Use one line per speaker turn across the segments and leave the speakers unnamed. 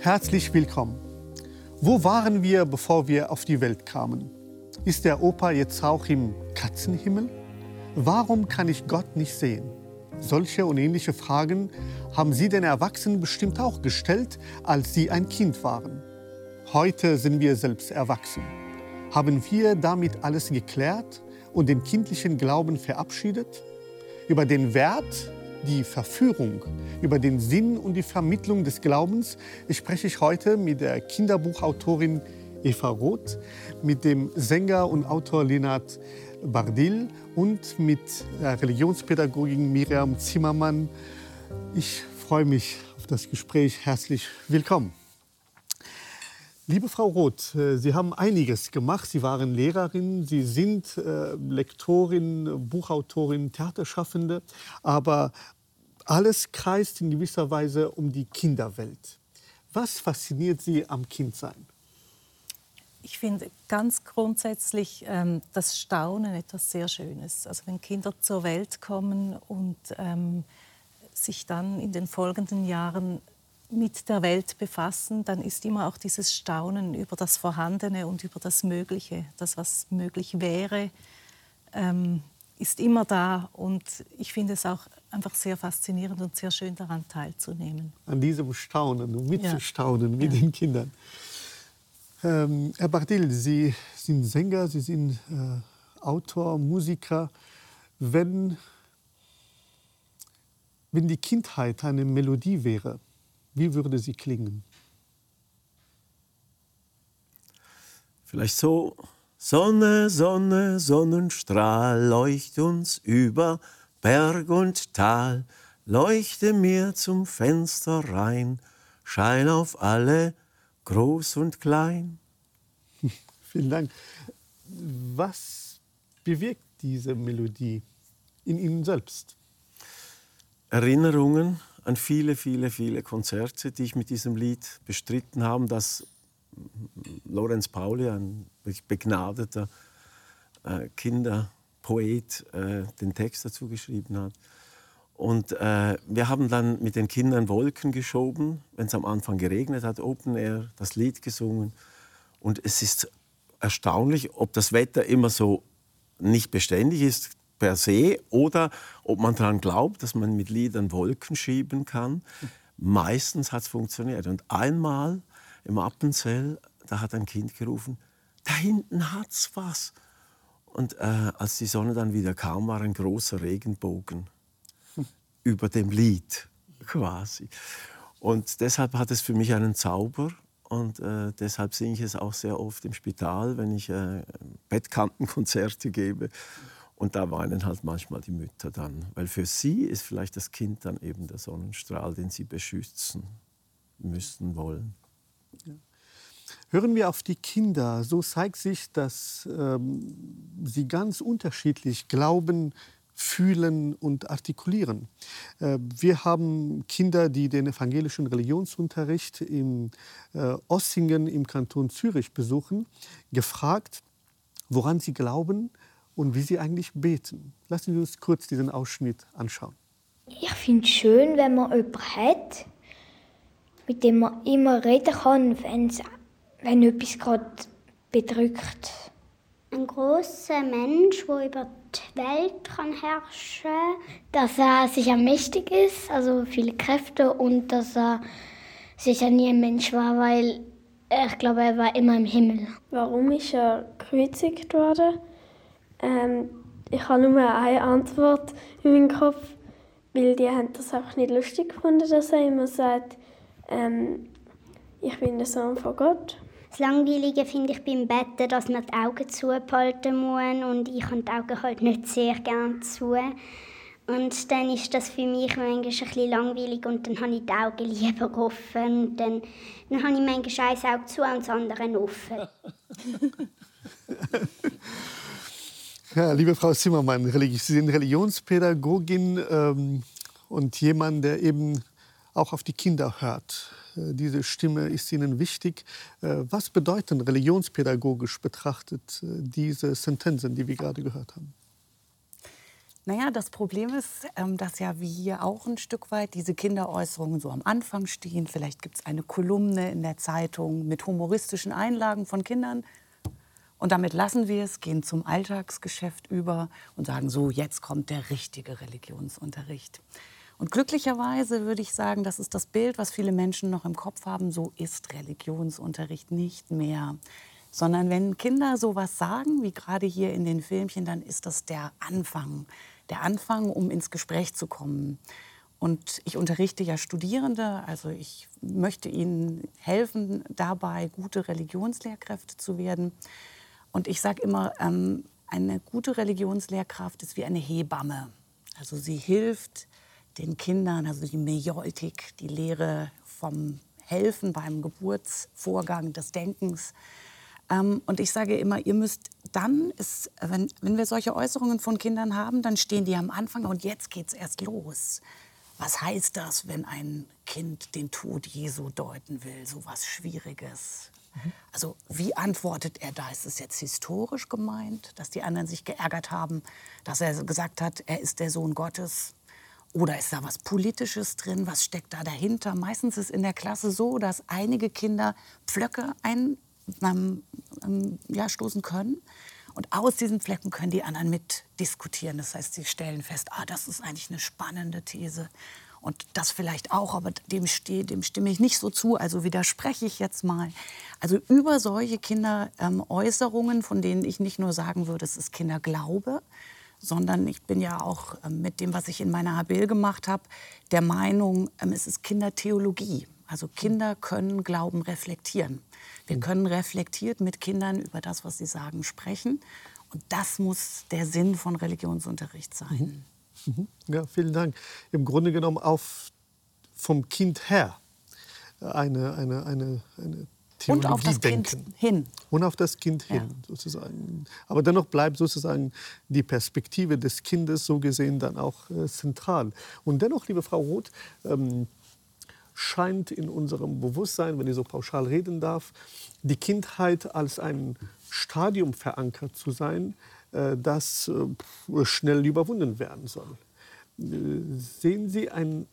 Herzlich willkommen. Wo waren wir, bevor wir auf die Welt kamen? Ist der Opa jetzt auch im Katzenhimmel? Warum kann ich Gott nicht sehen? Solche und ähnliche Fragen haben Sie den Erwachsenen bestimmt auch gestellt, als Sie ein Kind waren. Heute sind wir selbst erwachsen. Haben wir damit alles geklärt und den kindlichen Glauben verabschiedet? Über den Wert, die Verführung, über den Sinn und die Vermittlung des Glaubens spreche ich heute mit der Kinderbuchautorin Eva Roth, mit dem Sänger und Autor Lenard Bardil und mit der Religionspädagogin Miriam Zimmermann. Ich freue mich auf das Gespräch. Herzlich willkommen. Liebe Frau Roth, äh, Sie haben einiges gemacht. Sie waren Lehrerin, Sie sind äh, Lektorin, Buchautorin, Theaterschaffende. Aber alles kreist in gewisser Weise um die Kinderwelt. Was fasziniert Sie am Kindsein?
Ich finde ganz grundsätzlich ähm, das Staunen etwas sehr Schönes. Also wenn Kinder zur Welt kommen und ähm, sich dann in den folgenden Jahren mit der Welt befassen, dann ist immer auch dieses Staunen über das Vorhandene und über das Mögliche, das, was möglich wäre, ähm, ist immer da. Und ich finde es auch einfach sehr faszinierend und sehr schön daran teilzunehmen.
An diesem Staunen und mitzustaunen ja. mit ja. den Kindern. Ähm, Herr Bardil, Sie sind Sänger, Sie sind äh, Autor, Musiker. Wenn, wenn die Kindheit eine Melodie wäre, wie würde sie klingen?
Vielleicht so. Sonne, Sonne, Sonnenstrahl, leucht uns über Berg und Tal, leuchte mir zum Fenster rein, schein auf alle, groß und klein.
Vielen Dank. Was bewirkt diese Melodie in Ihnen selbst?
Erinnerungen an viele, viele, viele Konzerte, die ich mit diesem Lied bestritten habe, dass Lorenz Pauli, ein begnadeter äh, Kinderpoet, äh, den Text dazu geschrieben hat. Und äh, wir haben dann mit den Kindern Wolken geschoben, wenn es am Anfang geregnet hat, Open Air, das Lied gesungen. Und es ist erstaunlich, ob das Wetter immer so nicht beständig ist, per se oder ob man daran glaubt, dass man mit Liedern Wolken schieben kann. Meistens hat es funktioniert. Und einmal im Appenzell, da hat ein Kind gerufen, da hinten hat's was. Und äh, als die Sonne dann wieder kam, war ein großer Regenbogen über dem Lied quasi. Und deshalb hat es für mich einen Zauber und äh, deshalb singe ich es auch sehr oft im Spital, wenn ich äh, Bettkantenkonzerte gebe. Und da weinen halt manchmal die Mütter dann, weil für sie ist vielleicht das Kind dann eben der Sonnenstrahl, den sie beschützen müssen wollen. Ja.
Hören wir auf die Kinder. So zeigt sich, dass ähm, sie ganz unterschiedlich glauben, fühlen und artikulieren. Äh, wir haben Kinder, die den evangelischen Religionsunterricht in äh, Ossingen im Kanton Zürich besuchen, gefragt, woran sie glauben, und wie sie eigentlich beten. Lassen Sie uns kurz diesen Ausschnitt anschauen.
Ich finde es schön, wenn man jemanden hat, mit dem man immer reden kann, wenn etwas gerade bedrückt.
Ein großer Mensch, der über die Welt kann herrschen kann, dass er sich mächtig ist, also viele Kräfte und dass er sicher nie ein Mensch war, weil ich glaube, er war immer im Himmel.
Warum ist er gekreuzigt worden? Ähm, ich habe nur eine Antwort in meinem Kopf, weil die haben das einfach nicht lustig gefunden, dass er immer sagt, ähm, ich bin der Sohn von Gott.
Das Langweilige finde ich beim Betten, dass man die Augen zuhalten muss und ich habe die Augen halt nicht sehr gerne zu. Und dann ist das für mich manchmal ein bisschen langweilig und dann habe ich die Augen lieber offen. Und dann, dann habe ich manchmal ein Auge zu und das andere offen.
Ja, liebe Frau Zimmermann, Sie sind Religionspädagogin ähm, und jemand, der eben auch auf die Kinder hört. Äh, diese Stimme ist Ihnen wichtig. Äh, was bedeuten religionspädagogisch betrachtet äh, diese Sentenzen, die wir gerade gehört haben?
Naja, das Problem ist, ähm, dass ja wie hier auch ein Stück weit diese Kinderäußerungen so am Anfang stehen. Vielleicht gibt es eine Kolumne in der Zeitung mit humoristischen Einlagen von Kindern. Und damit lassen wir es, gehen zum Alltagsgeschäft über und sagen, so, jetzt kommt der richtige Religionsunterricht. Und glücklicherweise würde ich sagen, das ist das Bild, was viele Menschen noch im Kopf haben, so ist Religionsunterricht nicht mehr sondern wenn Kinder sowas sagen, wie gerade hier in den Filmchen, dann ist das der Anfang, der Anfang, um ins Gespräch zu kommen. Und ich unterrichte ja Studierende, also ich möchte ihnen helfen, dabei gute Religionslehrkräfte zu werden. Und ich sage immer, ähm, eine gute Religionslehrkraft ist wie eine Hebamme. Also sie hilft den Kindern, also die Mejoltik, die Lehre vom Helfen beim Geburtsvorgang des Denkens, ähm, und ich sage immer, ihr müsst dann, ist, wenn, wenn wir solche Äußerungen von Kindern haben, dann stehen die am Anfang und jetzt geht es erst los. Was heißt das, wenn ein Kind den Tod Jesu deuten will? So was Schwieriges. Also wie antwortet er da? Ist es jetzt historisch gemeint, dass die anderen sich geärgert haben, dass er gesagt hat, er ist der Sohn Gottes? Oder ist da was Politisches drin? Was steckt da dahinter? Meistens ist in der Klasse so, dass einige Kinder Pflöcke ein, ähm, ähm, ja, stoßen können. Und aus diesen Flecken können die anderen mit diskutieren. Das heißt, sie stellen fest, ah, das ist eigentlich eine spannende These. Und das vielleicht auch, aber dem, stehe, dem stimme ich nicht so zu, also widerspreche ich jetzt mal. Also über solche Kinderäußerungen, ähm, von denen ich nicht nur sagen würde, es ist Kinderglaube, sondern ich bin ja auch ähm, mit dem, was ich in meiner HBL gemacht habe, der Meinung, ähm, es ist Kindertheologie. Also Kinder können Glauben reflektieren. Wir mhm. können reflektiert mit Kindern über das, was sie sagen, sprechen. Und das muss der Sinn von Religionsunterricht sein.
Mhm. Mhm. Ja, vielen Dank. Im Grunde genommen auf, vom Kind her eine, eine, eine, eine Theologie
Und auf das
denken.
Kind hin.
Und auf das Kind hin, ja. sozusagen. Aber dennoch bleibt sozusagen die Perspektive des Kindes so gesehen dann auch äh, zentral. Und dennoch, liebe Frau Roth, ähm, scheint in unserem Bewusstsein, wenn ich so pauschal reden darf, die Kindheit als ein Stadium verankert zu sein, äh, das äh, schnell überwunden werden soll. Äh, sehen Sie einen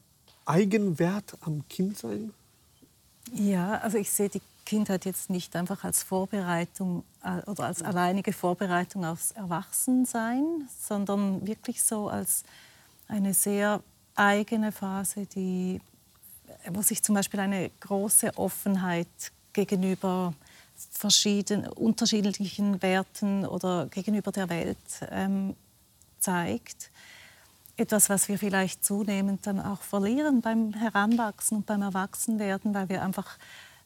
Eigenwert am Kindsein?
Ja, also ich sehe die Kindheit jetzt nicht einfach als Vorbereitung oder als alleinige Vorbereitung aufs Erwachsensein, sondern wirklich so als eine sehr eigene Phase, die wo sich zum Beispiel eine große Offenheit gegenüber verschiedenen, unterschiedlichen Werten oder gegenüber der Welt ähm, zeigt. Etwas, was wir vielleicht zunehmend dann auch verlieren beim Heranwachsen und beim Erwachsenwerden, weil wir einfach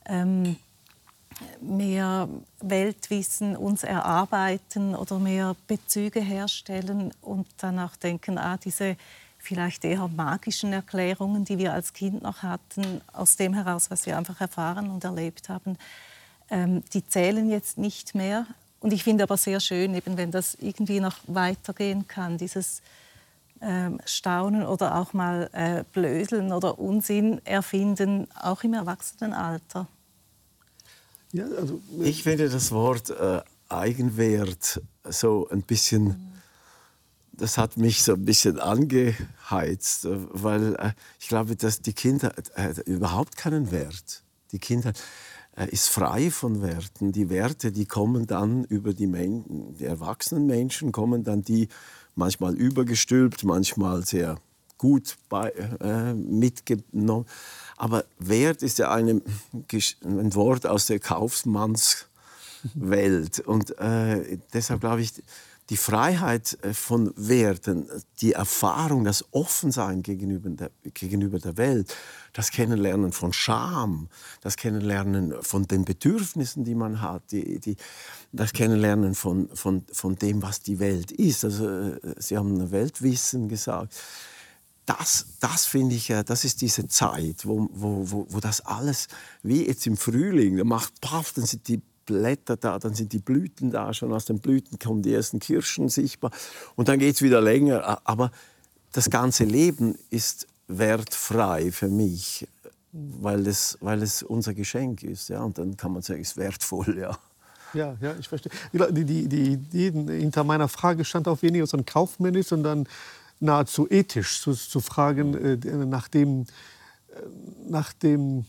ähm, mehr Weltwissen uns erarbeiten oder mehr Bezüge herstellen und danach denken, ah, diese vielleicht eher magischen Erklärungen, die wir als Kind noch hatten, aus dem heraus, was wir einfach erfahren und erlebt haben, ähm, die zählen jetzt nicht mehr. Und ich finde aber sehr schön, eben wenn das irgendwie noch weitergehen kann, dieses ähm, Staunen oder auch mal äh, Blödeln oder Unsinn erfinden, auch im Erwachsenenalter.
Ja, also, ich finde das Wort äh, Eigenwert so ein bisschen das hat mich so ein bisschen angeheizt, weil äh, ich glaube, dass die Kinder äh, überhaupt keinen Wert. Die Kindheit äh, ist frei von Werten. Die Werte, die kommen dann über die, Men die erwachsenen Menschen, kommen dann die manchmal übergestülpt, manchmal sehr gut bei, äh, mitgenommen. Aber Wert ist ja eine, ein Wort aus der Kaufmannswelt. Und äh, deshalb glaube ich, die Freiheit äh, von Werten, die Erfahrung, das Offensein gegenüber der, gegenüber der Welt, das Kennenlernen von Scham, das Kennenlernen von den Bedürfnissen, die man hat, die, die, das Kennenlernen von, von, von dem, was die Welt ist. Also, äh, Sie haben Weltwissen gesagt. Das, das finde ich, das ist diese Zeit, wo, wo, wo, wo das alles, wie jetzt im Frühling, da macht, paff, dann sind die Blätter da, dann sind die Blüten da, schon aus den Blüten kommen die ersten Kirschen sichtbar und dann geht es wieder länger. Aber das ganze Leben ist wertfrei für mich, weil es, weil es unser Geschenk ist. Ja? Und dann kann man sagen, es ist wertvoll. Ja.
Ja, ja, ich verstehe. Die, die, die, die, hinter meiner Frage stand auch weniger so ein kaufmännisch, sondern nahezu ethisch zu, zu fragen äh, nach dem, äh, nach dem,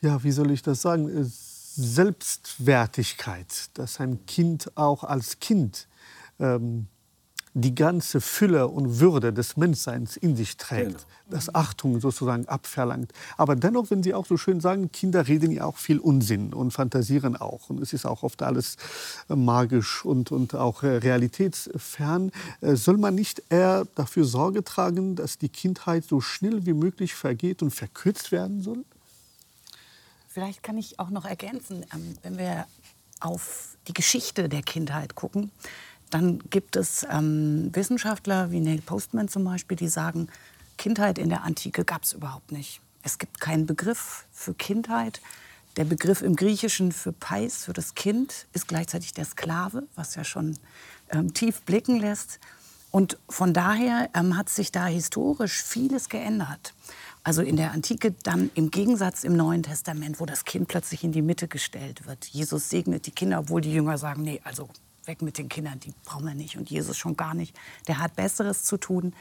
ja, wie soll ich das sagen, äh, Selbstwertigkeit, dass ein Kind auch als Kind ähm, die ganze Fülle und Würde des Menschseins in sich trägt, genau. das Achtung sozusagen abverlangt. Aber dennoch, wenn Sie auch so schön sagen, Kinder reden ja auch viel Unsinn und fantasieren auch. Und es ist auch oft alles äh, magisch und, und auch äh, realitätsfern. Äh, soll man nicht eher dafür Sorge tragen, dass die Kindheit so schnell wie möglich vergeht und verkürzt werden soll?
Vielleicht kann ich auch noch ergänzen, ähm, wenn wir auf die Geschichte der Kindheit gucken dann gibt es ähm, Wissenschaftler wie Neil Postman zum Beispiel, die sagen, Kindheit in der Antike gab es überhaupt nicht. Es gibt keinen Begriff für Kindheit. Der Begriff im Griechischen für Pais, für das Kind, ist gleichzeitig der Sklave, was ja schon ähm, tief blicken lässt. Und von daher ähm, hat sich da historisch vieles geändert. Also in der Antike dann im Gegensatz im Neuen Testament, wo das Kind plötzlich in die Mitte gestellt wird. Jesus segnet die Kinder, obwohl die Jünger sagen, nee, also weg mit den Kindern, die brauchen wir nicht und Jesus schon gar nicht. Der hat Besseres zu tun.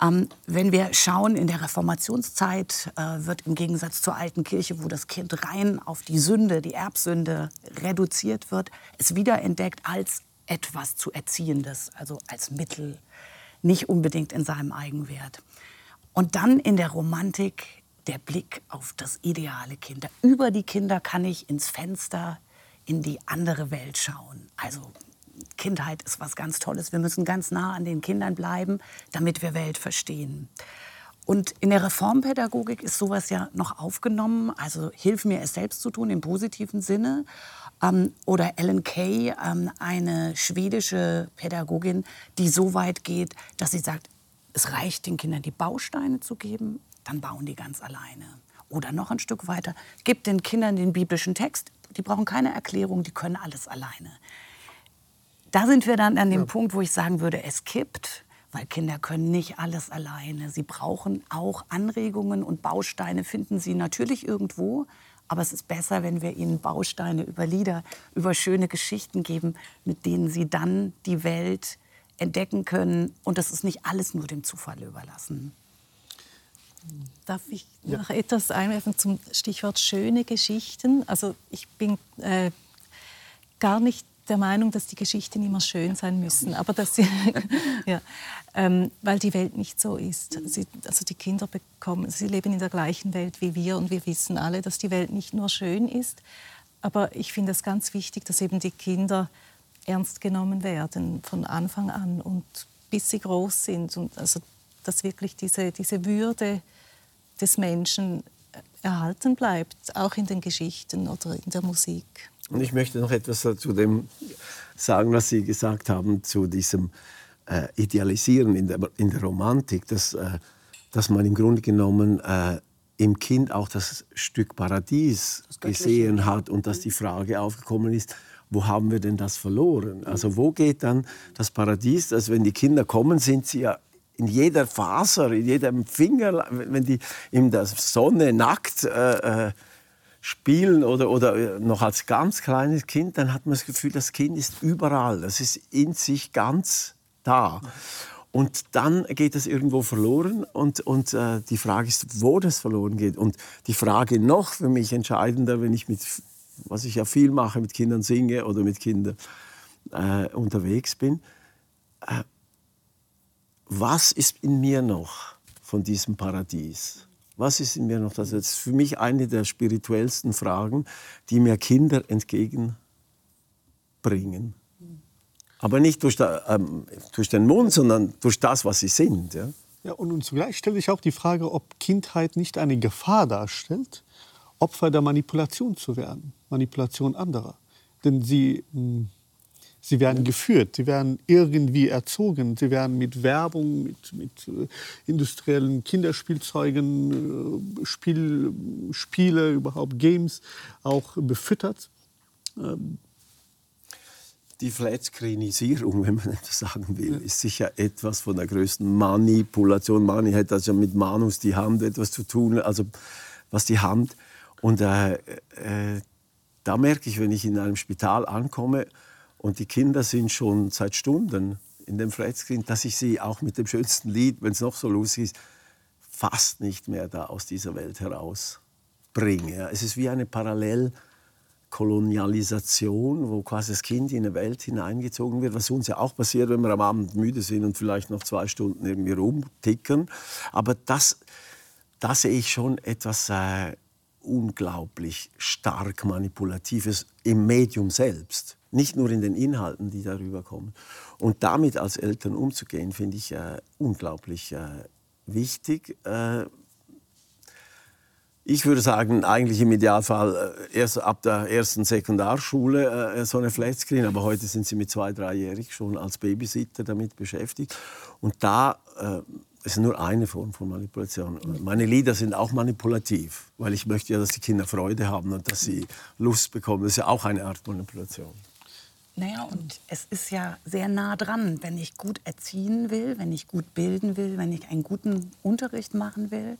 Ähm, wenn wir schauen, in der Reformationszeit äh, wird im Gegensatz zur alten Kirche, wo das Kind rein auf die Sünde, die Erbsünde reduziert wird, es wiederentdeckt als etwas zu Erziehendes, also als Mittel, nicht unbedingt in seinem Eigenwert. Und dann in der Romantik der Blick auf das ideale Kind. Über die Kinder kann ich ins Fenster in die andere Welt schauen. Also Kindheit ist was ganz Tolles. Wir müssen ganz nah an den Kindern bleiben, damit wir Welt verstehen. Und in der Reformpädagogik ist sowas ja noch aufgenommen. Also hilf mir es selbst zu tun im positiven Sinne. Ähm, oder Ellen Kay, ähm, eine schwedische Pädagogin, die so weit geht, dass sie sagt, es reicht den Kindern die Bausteine zu geben, dann bauen die ganz alleine. Oder noch ein Stück weiter, gibt den Kindern den biblischen Text, die brauchen keine Erklärung, die können alles alleine. Da sind wir dann an dem ja. Punkt, wo ich sagen würde, es kippt, weil Kinder können nicht alles alleine. Sie brauchen auch Anregungen und Bausteine finden sie natürlich irgendwo. Aber es ist besser, wenn wir ihnen Bausteine über Lieder, über schöne Geschichten geben, mit denen sie dann die Welt entdecken können. Und das ist nicht alles nur dem Zufall überlassen.
Darf ich ja. noch etwas einwerfen zum Stichwort schöne Geschichten? Also ich bin äh, gar nicht der Meinung, dass die Geschichten immer schön sein müssen, aber dass sie, ja, ähm, weil die Welt nicht so ist. Sie, also die Kinder bekommen, sie leben in der gleichen Welt wie wir und wir wissen alle, dass die Welt nicht nur schön ist. Aber ich finde es ganz wichtig, dass eben die Kinder ernst genommen werden von Anfang an und bis sie groß sind und also dass wirklich diese, diese Würde des Menschen erhalten bleibt, auch in den Geschichten oder in der Musik.
Und ich möchte noch etwas zu dem sagen, was Sie gesagt haben, zu diesem äh, Idealisieren in der, in der Romantik, dass, äh, dass man im Grunde genommen äh, im Kind auch das Stück Paradies das gesehen hat und dass die Frage aufgekommen ist, wo haben wir denn das verloren? Also wo geht dann das Paradies? Also wenn die Kinder kommen, sind sie ja in jeder Faser, in jedem Finger, wenn die in der Sonne nackt äh, äh, spielen oder, oder noch als ganz kleines Kind, dann hat man das Gefühl, das Kind ist überall, das ist in sich ganz da. Und dann geht es irgendwo verloren und, und äh, die Frage ist, wo das verloren geht. Und die Frage noch für mich entscheidender, wenn ich mit, was ich ja viel mache, mit Kindern singe oder mit Kindern äh, unterwegs bin, äh, was ist in mir noch von diesem Paradies? Was ist in mir noch das? Ist für mich eine der spirituellsten Fragen, die mir Kinder entgegenbringen. Aber nicht durch, der, ähm, durch, den Mund, sondern durch das, was sie sind. Ja?
Ja, und zugleich stelle ich auch die Frage, ob Kindheit nicht eine Gefahr darstellt, Opfer der Manipulation zu werden, Manipulation anderer. Denn sie mh, hm, Sie werden geführt, sie werden irgendwie erzogen, sie werden mit Werbung, mit, mit äh, industriellen Kinderspielzeugen, äh, Spiel, Spiele, überhaupt Games auch befüttert. Ähm,
die Flatscreenisierung, wenn man das sagen will, ist sicher etwas von der größten Manipulation. Mani hat also mit Manus die Hand etwas zu tun, also was die Hand. Und äh, äh, da merke ich, wenn ich in einem Spital ankomme, und die Kinder sind schon seit Stunden in dem Flatscreen, dass ich sie auch mit dem schönsten Lied, wenn es noch so lustig ist, fast nicht mehr da aus dieser Welt herausbringe. Ja. Es ist wie eine Parallelkolonialisation, wo quasi das Kind in eine Welt hineingezogen wird, was uns ja auch passiert, wenn wir am Abend müde sind und vielleicht noch zwei Stunden irgendwie rumtickern. Aber das, da sehe ich schon etwas äh, unglaublich stark Manipulatives im Medium selbst. Nicht nur in den Inhalten, die darüber kommen. Und damit als Eltern umzugehen, finde ich äh, unglaublich äh, wichtig. Äh, ich würde sagen, eigentlich im Idealfall äh, erst ab der ersten Sekundarschule äh, so eine Flatscreen, aber heute sind sie mit zwei, dreijährig schon als Babysitter damit beschäftigt. Und da äh, ist nur eine Form von Manipulation. Meine Lieder sind auch manipulativ, weil ich möchte ja, dass die Kinder Freude haben und dass sie Lust bekommen. Das ist ja auch eine Art Manipulation.
Naja, und es ist ja sehr nah dran, wenn ich gut erziehen will, wenn ich gut bilden will, wenn ich einen guten Unterricht machen will,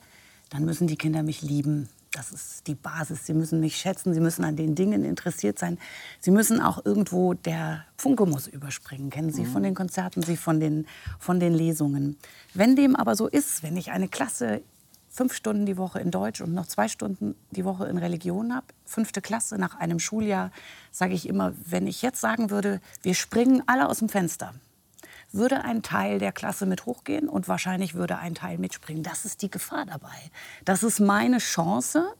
dann müssen die Kinder mich lieben. Das ist die Basis. Sie müssen mich schätzen, sie müssen an den Dingen interessiert sein. Sie müssen auch irgendwo, der Funke muss überspringen. Kennen Sie mhm. von den Konzerten, Sie von den, von den Lesungen. Wenn dem aber so ist, wenn ich eine Klasse fünf Stunden die Woche in Deutsch und noch zwei Stunden die Woche in Religion habe, fünfte Klasse nach einem Schuljahr, sage ich immer, wenn ich jetzt sagen würde, wir springen alle aus dem Fenster, würde ein Teil der Klasse mit hochgehen und wahrscheinlich würde ein Teil mitspringen. Das ist die Gefahr dabei. Das ist meine Chance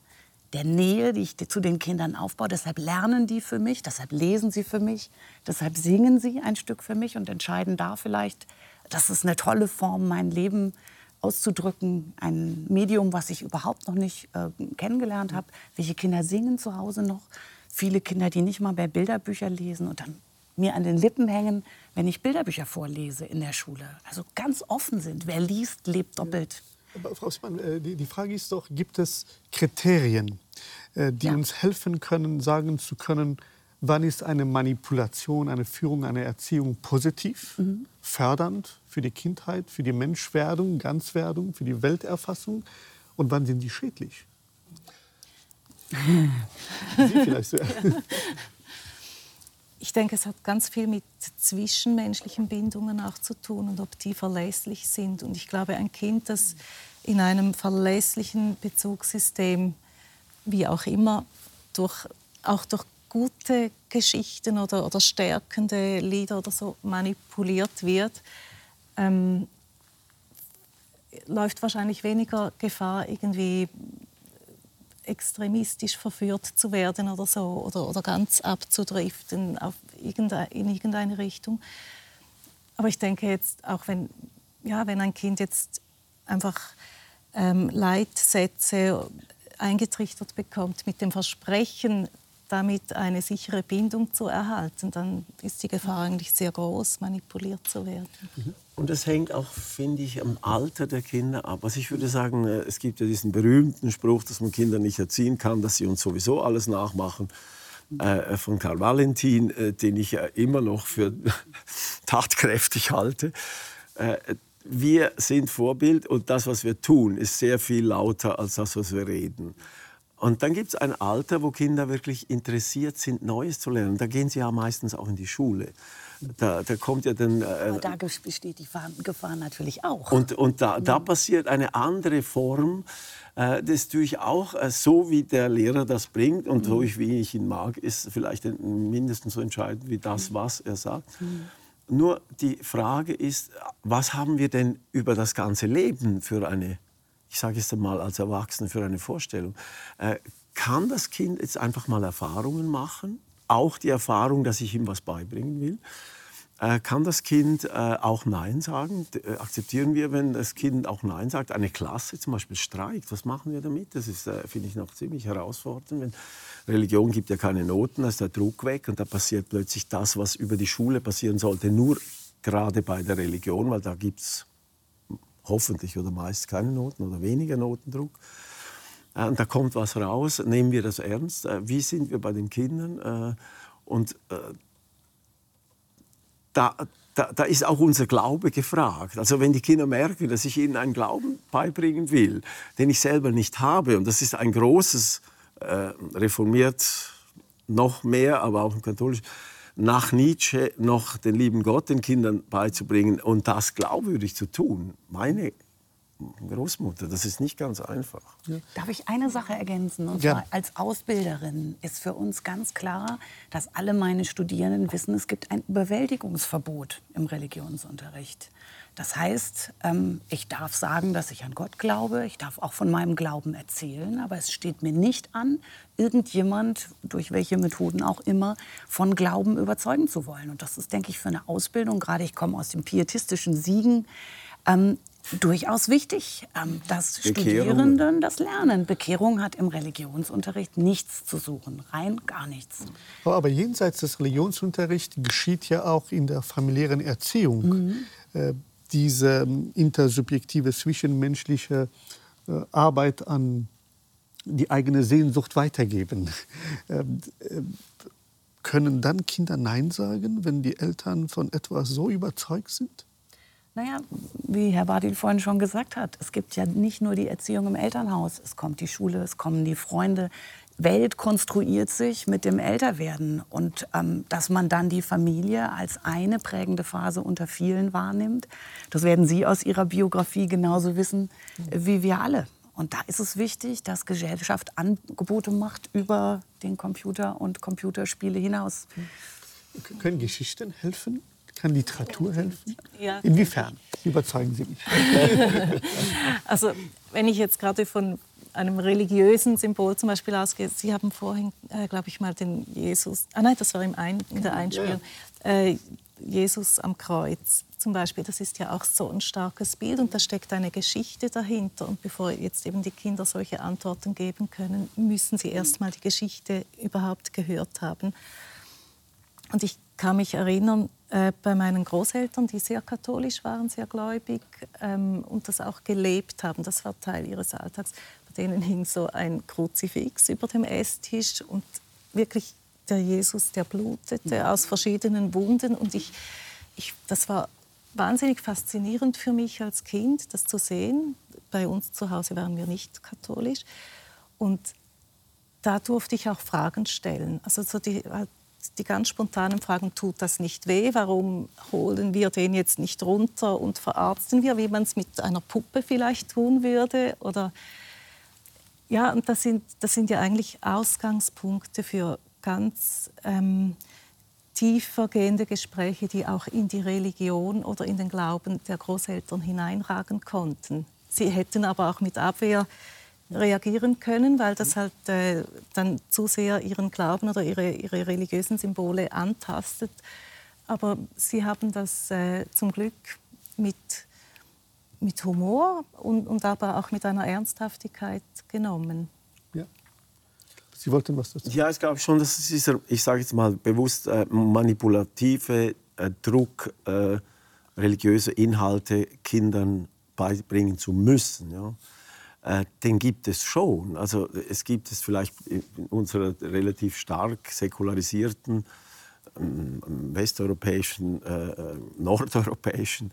der Nähe, die ich zu den Kindern aufbaue. Deshalb lernen die für mich, deshalb lesen sie für mich, deshalb singen sie ein Stück für mich und entscheiden da vielleicht, das ist eine tolle Form, mein Leben auszudrücken, ein Medium, was ich überhaupt noch nicht äh, kennengelernt habe. Welche Kinder singen zu Hause noch? Viele Kinder, die nicht mal mehr Bilderbücher lesen und dann mir an den Lippen hängen, wenn ich Bilderbücher vorlese in der Schule. Also ganz offen sind. Wer liest, lebt doppelt.
Aber Frau Smann, äh, die Frage ist doch, gibt es Kriterien, äh, die ja. uns helfen können, sagen zu können, wann ist eine Manipulation, eine Führung, eine Erziehung positiv, mhm. fördernd für die Kindheit, für die Menschwerdung, Ganzwerdung, für die Welterfassung und wann sind die schädlich?
Sie vielleicht. Ich denke, es hat ganz viel mit zwischenmenschlichen Bindungen auch zu tun und ob die verlässlich sind. Und ich glaube, ein Kind, das in einem verlässlichen Bezugssystem, wie auch immer, durch, auch durch gute Geschichten oder, oder stärkende Lieder oder so manipuliert wird, ähm, läuft wahrscheinlich weniger Gefahr, irgendwie extremistisch verführt zu werden oder so oder, oder ganz abzudriften auf irgendeine, in irgendeine Richtung. Aber ich denke jetzt, auch wenn, ja, wenn ein Kind jetzt einfach ähm, Leitsätze eingetrichtert bekommt mit dem Versprechen, damit eine sichere Bindung zu erhalten, dann ist die Gefahr eigentlich sehr groß, manipuliert zu werden.
Mhm. Und das hängt auch, finde ich, am Alter der Kinder ab. Also ich würde sagen, äh, es gibt ja diesen berühmten Spruch, dass man Kinder nicht erziehen kann, dass sie uns sowieso alles nachmachen. Äh, von Karl Valentin, äh, den ich ja immer noch für tatkräftig halte. Äh, wir sind Vorbild und das, was wir tun, ist sehr viel lauter als das, was wir reden. Und dann gibt es ein Alter, wo Kinder wirklich interessiert sind, Neues zu lernen. Da gehen sie ja meistens auch in die Schule. Da, da kommt ja dann. Äh,
Aber da besteht die Gefahr natürlich auch.
Und, und da, da passiert eine andere Form. Äh, das tue ich auch äh, so, wie der Lehrer das bringt und mhm. so, wie ich ihn mag, ist vielleicht mindestens so entscheidend wie das, mhm. was er sagt. Mhm. Nur die Frage ist, was haben wir denn über das ganze Leben für eine, ich sage es mal als Erwachsene, für eine Vorstellung? Äh, kann das Kind jetzt einfach mal Erfahrungen machen? auch die Erfahrung, dass ich ihm was beibringen will. Äh, kann das Kind äh, auch Nein sagen? Akzeptieren wir, wenn das Kind auch Nein sagt? Eine Klasse zum Beispiel streikt, was machen wir damit? Das ist, finde ich, noch ziemlich herausfordernd. Wenn Religion gibt ja keine Noten, da ist der Druck weg und da passiert plötzlich das, was über die Schule passieren sollte, nur gerade bei der Religion, weil da gibt es hoffentlich oder meist keine Noten oder weniger Notendruck. Äh, und da kommt was raus, nehmen wir das ernst, äh, wie sind wir bei den Kindern? Äh, und da, da, da, ist auch unser Glaube gefragt. Also wenn die Kinder merken, dass ich ihnen einen Glauben beibringen will, den ich selber nicht habe, und das ist ein großes, reformiert noch mehr, aber auch im katholischen, nach Nietzsche noch den lieben Gott den Kindern beizubringen und das glaubwürdig zu tun. Meine Großmutter, das ist nicht ganz einfach.
Ja. Darf ich eine Sache ergänzen? Und
ja.
zwar als Ausbilderin ist für uns ganz klar, dass alle meine Studierenden wissen, es gibt ein Überwältigungsverbot im Religionsunterricht. Das heißt, ähm, ich darf sagen, dass ich an Gott glaube, ich darf auch von meinem Glauben erzählen, aber es steht mir nicht an, irgendjemand, durch welche Methoden auch immer, von Glauben überzeugen zu wollen. Und das ist, denke ich, für eine Ausbildung, gerade ich komme aus dem pietistischen Siegen, ähm, durchaus wichtig, ähm, dass Bekehrung. Studierenden das lernen. Bekehrung hat im Religionsunterricht nichts zu suchen, rein gar nichts.
Aber jenseits des Religionsunterrichts geschieht ja auch in der familiären Erziehung. Mhm. Diese ähm, intersubjektive, zwischenmenschliche äh, Arbeit an die eigene Sehnsucht weitergeben. Ähm, äh, können dann Kinder Nein sagen, wenn die Eltern von etwas so überzeugt sind?
Naja, wie Herr Badil vorhin schon gesagt hat, es gibt ja nicht nur die Erziehung im Elternhaus, es kommt die Schule, es kommen die Freunde, Welt konstruiert sich mit dem Älterwerden und ähm, dass man dann die Familie als eine prägende Phase unter vielen wahrnimmt, das werden Sie aus Ihrer Biografie genauso wissen wie wir alle. Und da ist es wichtig, dass Gesellschaft Angebote macht über den Computer und Computerspiele hinaus.
Können Geschichten helfen? Kann Literatur helfen? Ja. Inwiefern? Überzeugen Sie mich.
also wenn ich jetzt gerade von einem religiösen Symbol zum Beispiel ausgeht. Sie haben vorhin, äh, glaube ich, mal den Jesus, ah nein, das war im Ein, in der Einspielung, ja. äh, Jesus am Kreuz zum Beispiel, das ist ja auch so ein starkes Bild und da steckt eine Geschichte dahinter. Und bevor jetzt eben die Kinder solche Antworten geben können, müssen sie erst mal die Geschichte überhaupt gehört haben. Und ich kann mich erinnern, äh, bei meinen Großeltern, die sehr katholisch waren, sehr gläubig ähm, und das auch gelebt haben. Das war Teil ihres Alltags denen hing so ein Kruzifix über dem Esstisch und wirklich der Jesus, der blutete aus verschiedenen Wunden. Und ich, ich, das war wahnsinnig faszinierend für mich als Kind, das zu sehen. Bei uns zu Hause waren wir nicht katholisch. Und da durfte ich auch Fragen stellen. Also so die, die ganz spontanen Fragen, tut das nicht weh? Warum holen wir den jetzt nicht runter und verarzten wir, wie man es mit einer Puppe vielleicht tun würde? Oder ja, und das sind, das sind ja eigentlich Ausgangspunkte für ganz ähm, tiefergehende Gespräche, die auch in die Religion oder in den Glauben der Großeltern hineinragen konnten. Sie hätten aber auch mit Abwehr reagieren können, weil das halt äh, dann zu sehr ihren Glauben oder ihre, ihre religiösen Symbole antastet. Aber sie haben das äh, zum Glück mit mit Humor und, und aber auch mit einer Ernsthaftigkeit genommen.
Ja. Sie wollten was dazu
Ja, ich glaube schon, dass dieser, ich sage jetzt mal bewusst, äh, manipulative äh, Druck, äh, religiöse Inhalte Kindern beibringen zu müssen. Ja? Äh, den gibt es schon. Also es gibt es vielleicht in unserer relativ stark säkularisierten westeuropäischen, äh, äh, nordeuropäischen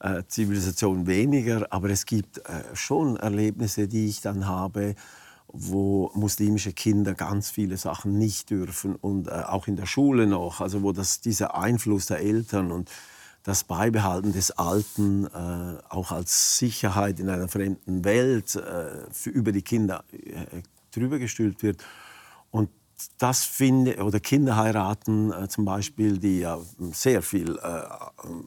äh, Zivilisation weniger, aber es gibt äh, schon Erlebnisse, die ich dann habe, wo muslimische Kinder ganz viele Sachen nicht dürfen und äh, auch in der Schule noch, also wo das, dieser Einfluss der Eltern und das Beibehalten des Alten äh, auch als Sicherheit in einer fremden Welt für, über die Kinder drüber gestülpt wird. Das finde oder Kinder heiraten äh, zum Beispiel, die ja sehr viel äh,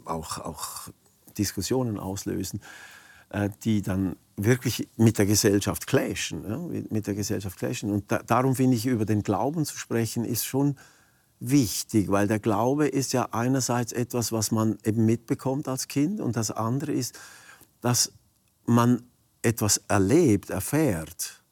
auch, auch Diskussionen auslösen, äh, die dann wirklich mit der Gesellschaft clashen, ja, mit der Gesellschaft clashen. Und da, darum finde ich, über den Glauben zu sprechen, ist schon wichtig, weil der Glaube ist ja einerseits etwas, was man eben mitbekommt als Kind und das andere ist, dass man etwas erlebt, erfährt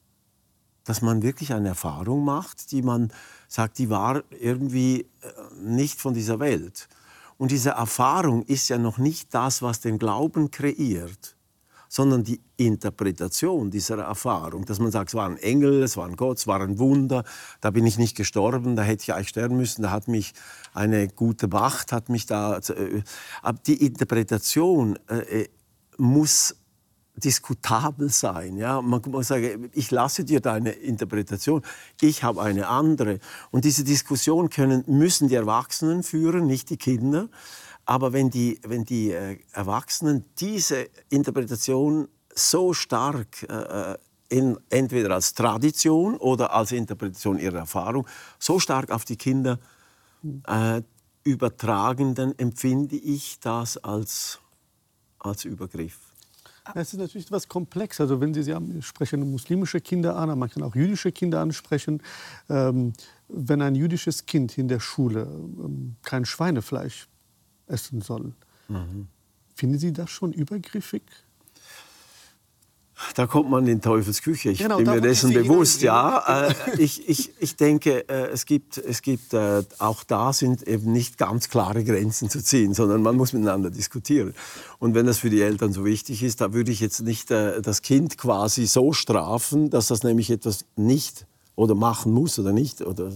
dass man wirklich eine Erfahrung macht, die man sagt, die war irgendwie äh, nicht von dieser Welt. Und diese Erfahrung ist ja noch nicht das, was den Glauben kreiert, sondern die Interpretation dieser Erfahrung, dass man sagt, es war ein Engel, es war ein Gott, es war ein Wunder, da bin ich nicht gestorben, da hätte ich eigentlich sterben müssen, da hat mich eine gute Wacht, hat mich da... Äh, aber die Interpretation äh, muss diskutabel sein. Ja? Man muss sagen, ich lasse dir deine Interpretation, ich habe eine andere. Und diese Diskussion können, müssen die Erwachsenen führen, nicht die Kinder. Aber wenn die, wenn die äh, Erwachsenen diese Interpretation so stark äh, in, entweder als Tradition oder als Interpretation ihrer Erfahrung so stark auf die Kinder äh, übertragen, dann empfinde ich das als, als Übergriff.
Es ist natürlich etwas komplex. Also wenn Sie, Sie haben, sprechen muslimische Kinder an, aber man kann auch jüdische Kinder ansprechen. Ähm, wenn ein jüdisches Kind in der Schule ähm, kein Schweinefleisch essen soll, mhm. finden Sie das schon übergriffig?
Da kommt man in Teufelsküche. Ich genau, bin mir dessen bewusst. Ja, äh, ich, ich, ich denke, äh, es gibt, es gibt äh, auch da sind eben nicht ganz klare Grenzen zu ziehen, sondern man muss miteinander diskutieren. Und wenn das für die Eltern so wichtig ist, da würde ich jetzt nicht äh, das Kind quasi so strafen, dass das nämlich etwas nicht oder machen muss oder nicht oder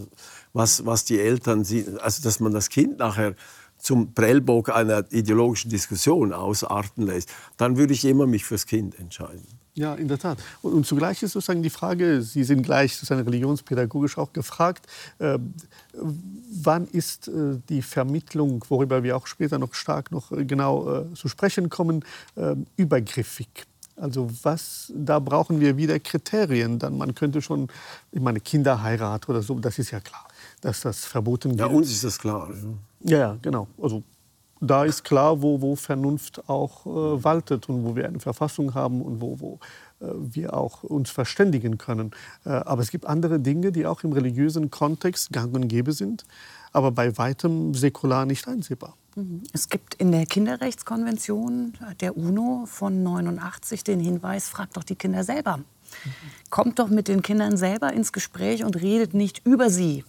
was, was die Eltern, also dass man das Kind nachher zum Prellbock einer ideologischen Diskussion ausarten lässt, dann würde ich immer mich fürs Kind entscheiden.
Ja, in der Tat. Und, und, zugleich ist sozusagen die Frage, Sie sind gleich sozusagen religionspädagogisch auch gefragt, äh, wann ist äh, die Vermittlung, worüber wir auch später noch stark noch äh, genau äh, zu sprechen kommen, äh, übergriffig? Also was, da brauchen wir wieder Kriterien. Dann man könnte schon, ich meine Kinderheirat oder so, das ist ja klar, dass das verboten wird.
Ja, uns ist das klar.
Ja, ja, genau. Also da ist klar, wo, wo Vernunft auch äh, waltet und wo wir eine Verfassung haben und wo, wo äh, wir auch uns verständigen können. Äh, aber es gibt andere Dinge, die auch im religiösen Kontext gang und gäbe sind, aber bei weitem säkular nicht einsehbar.
Es gibt in der Kinderrechtskonvention der UNO von 89 den Hinweis, fragt doch die Kinder selber. Kommt doch mit den Kindern selber ins Gespräch und redet nicht über sie,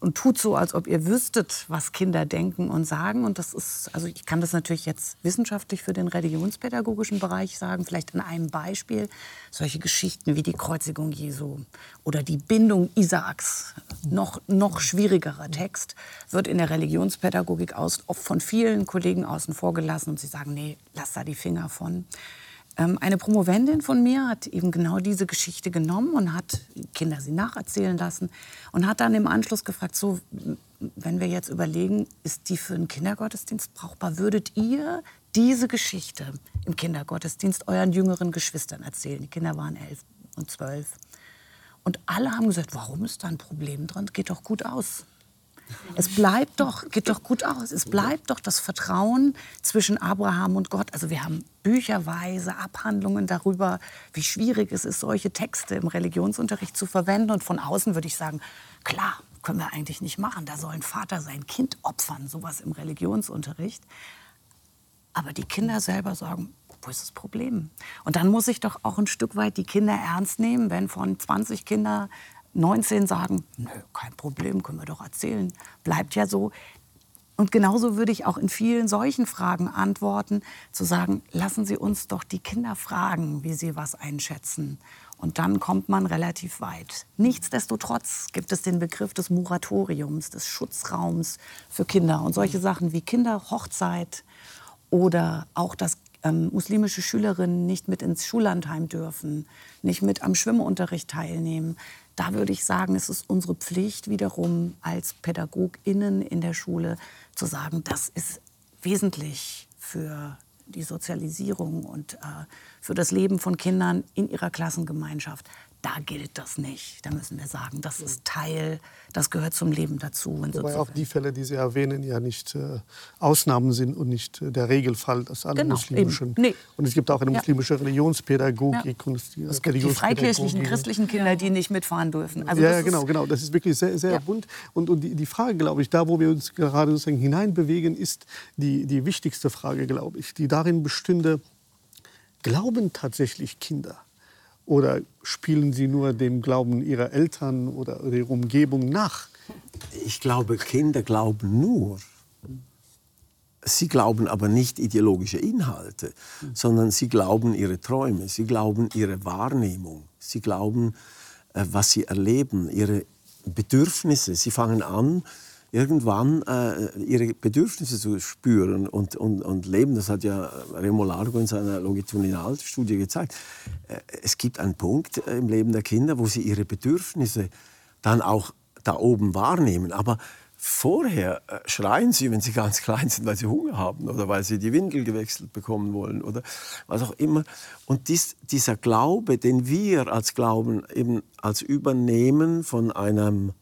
und tut so, als ob ihr wüsstet, was Kinder denken und sagen. Und das ist, also ich kann das natürlich jetzt wissenschaftlich für den religionspädagogischen Bereich sagen, vielleicht an einem Beispiel. Solche Geschichten wie die Kreuzigung Jesu oder die Bindung Isaaks, noch, noch schwierigerer Text, wird in der Religionspädagogik oft von vielen Kollegen außen vor gelassen und sie sagen, nee, lass da die Finger von. Ähm, eine Promovendin von mir hat eben genau diese Geschichte genommen und hat Kinder sie nacherzählen lassen und hat dann im Anschluss gefragt, so, wenn wir jetzt überlegen, ist die für einen Kindergottesdienst brauchbar, würdet ihr diese Geschichte im Kindergottesdienst euren jüngeren Geschwistern erzählen? Die Kinder waren elf und zwölf. Und alle haben gesagt, warum ist da ein Problem dran? Geht doch gut aus. Es bleibt doch, geht doch gut aus. Es bleibt doch das Vertrauen zwischen Abraham und Gott. Also wir haben bücherweise Abhandlungen darüber, wie schwierig es ist, solche Texte im Religionsunterricht zu verwenden. Und von außen würde ich sagen, klar, können wir eigentlich nicht machen. Da soll ein Vater sein Kind opfern, sowas im Religionsunterricht. Aber die Kinder selber sagen, wo ist das Problem? Und dann muss ich doch auch ein Stück weit die Kinder ernst nehmen, wenn von 20 Kindern 19 sagen, nö, kein Problem, können wir doch erzählen, bleibt ja so. Und genauso würde ich auch in vielen solchen Fragen antworten, zu sagen, lassen Sie uns doch die Kinder fragen, wie sie was einschätzen. Und dann kommt man relativ weit. Nichtsdestotrotz gibt es den Begriff des Moratoriums, des Schutzraums für Kinder und solche Sachen wie Kinderhochzeit oder auch, dass ähm, muslimische Schülerinnen nicht mit ins Schullandheim dürfen, nicht mit am Schwimmunterricht teilnehmen. Da würde ich sagen, es ist unsere Pflicht wiederum als PädagogInnen in der Schule zu sagen, das ist wesentlich für die Sozialisierung und äh, für das Leben von Kindern in ihrer Klassengemeinschaft. Da gilt das nicht. Da müssen wir sagen, das ist Teil, das gehört zum Leben dazu.
Wobei auch die Fälle, die Sie erwähnen, ja nicht äh, Ausnahmen sind und nicht äh, der Regelfall, dass alle genau, muslimischen. Nee. Und es gibt auch eine muslimische ja. Religionspädagogik.
Ja. Und es gibt die freikirchlichen, christlichen Kinder, die nicht mitfahren dürfen.
Also ja, ja genau, genau. Das ist wirklich sehr, sehr bunt. Und, und die, die Frage, glaube ich, da, wo wir uns gerade sozusagen hineinbewegen, ist die, die wichtigste Frage, glaube ich, die darin bestünde, glauben tatsächlich Kinder oder spielen sie nur dem Glauben ihrer Eltern oder ihrer Umgebung nach?
Ich glaube, Kinder glauben nur. Sie glauben aber nicht ideologische Inhalte, sondern sie glauben ihre Träume, sie glauben ihre Wahrnehmung, sie glauben, äh, was sie erleben, ihre Bedürfnisse. Sie fangen an, irgendwann äh, ihre Bedürfnisse zu spüren und, und, und leben. Das hat ja Remo Largo in seiner Longitudinalstudie gezeigt. Äh, es gibt einen Punkt äh, im Leben der Kinder, wo sie ihre Bedürfnisse dann auch da oben wahrnehmen. Aber vorher äh, schreien sie, wenn sie ganz klein sind, weil sie Hunger haben oder weil sie die Windel gewechselt bekommen wollen oder was auch immer. Und dies, dieser Glaube, den wir als Glauben eben als Übernehmen von einem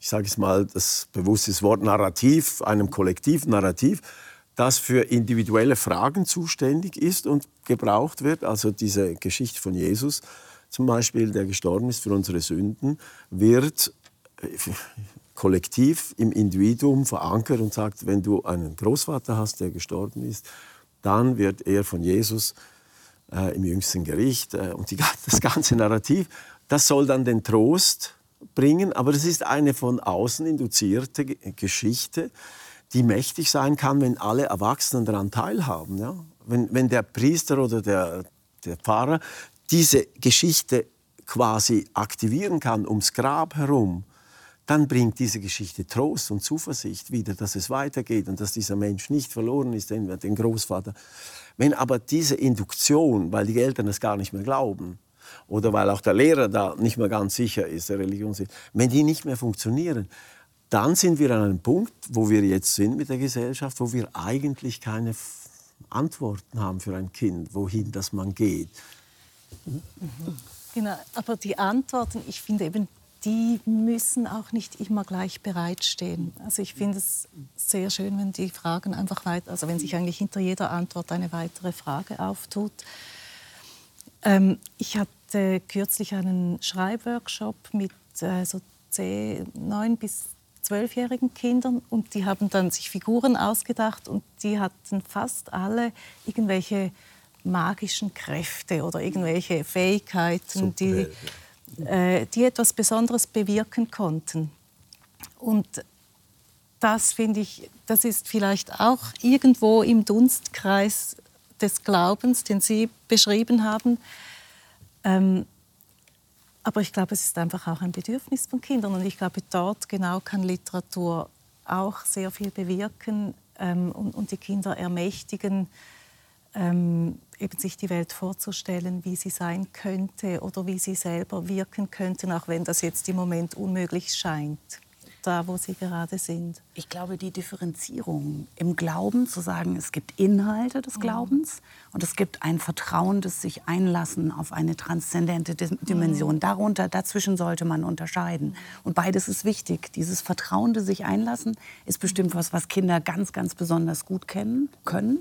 ich sage es mal, das bewusste Wort Narrativ, einem Kollektivnarrativ, das für individuelle Fragen zuständig ist und gebraucht wird. Also diese Geschichte von Jesus zum Beispiel, der gestorben ist für unsere Sünden, wird äh, kollektiv im Individuum verankert und sagt, wenn du einen Großvater hast, der gestorben ist, dann wird er von Jesus äh, im jüngsten Gericht äh, und die, das ganze Narrativ, das soll dann den Trost bringen, aber es ist eine von außen induzierte Geschichte, die mächtig sein kann, wenn alle Erwachsenen daran teilhaben. Ja? Wenn, wenn der Priester oder der, der Pfarrer diese Geschichte quasi aktivieren kann ums Grab herum, dann bringt diese Geschichte Trost und Zuversicht wieder, dass es weitergeht und dass dieser Mensch nicht verloren ist, den, den Großvater. Wenn aber diese Induktion, weil die Eltern es gar nicht mehr glauben, oder weil auch der Lehrer da nicht mehr ganz sicher ist, der Religionssinn, wenn die nicht mehr funktionieren, dann sind wir an einem Punkt, wo wir jetzt sind mit der Gesellschaft, wo wir eigentlich keine Antworten haben für ein Kind, wohin das man geht.
Genau, aber die Antworten, ich finde eben, die müssen auch nicht immer gleich bereitstehen. Also ich finde es sehr schön, wenn die Fragen einfach weiter, also wenn sich eigentlich hinter jeder Antwort eine weitere Frage auftut. Ähm, ich hatte kürzlich einen Schreibworkshop mit äh, so 10, 9 bis 12-jährigen Kindern und die haben dann sich Figuren ausgedacht und die hatten fast alle irgendwelche magischen Kräfte oder irgendwelche Fähigkeiten, die, äh, die etwas Besonderes bewirken konnten. Und das finde ich, das ist vielleicht auch irgendwo im Dunstkreis des Glaubens, den Sie beschrieben haben. Ähm, aber ich glaube, es ist einfach auch ein Bedürfnis von Kindern. Und ich glaube, dort genau kann Literatur auch sehr viel bewirken ähm, und, und, die Kinder ermächtigen, ähm, eben sich die Welt vorzustellen, wie sie sein könnte oder wie sie selber wirken könnten, auch wenn das jetzt im Moment unmöglich scheint da, wo sie gerade sind.
Ich glaube, die Differenzierung im Glauben, zu sagen, es gibt Inhalte des Glaubens mhm. und es gibt ein Vertrauen, das sich einlassen auf eine transzendente Dimension. Mhm. Darunter, dazwischen sollte man unterscheiden. Und beides ist wichtig. Dieses Vertrauen, das sich einlassen, ist bestimmt was, was Kinder ganz, ganz besonders gut kennen können.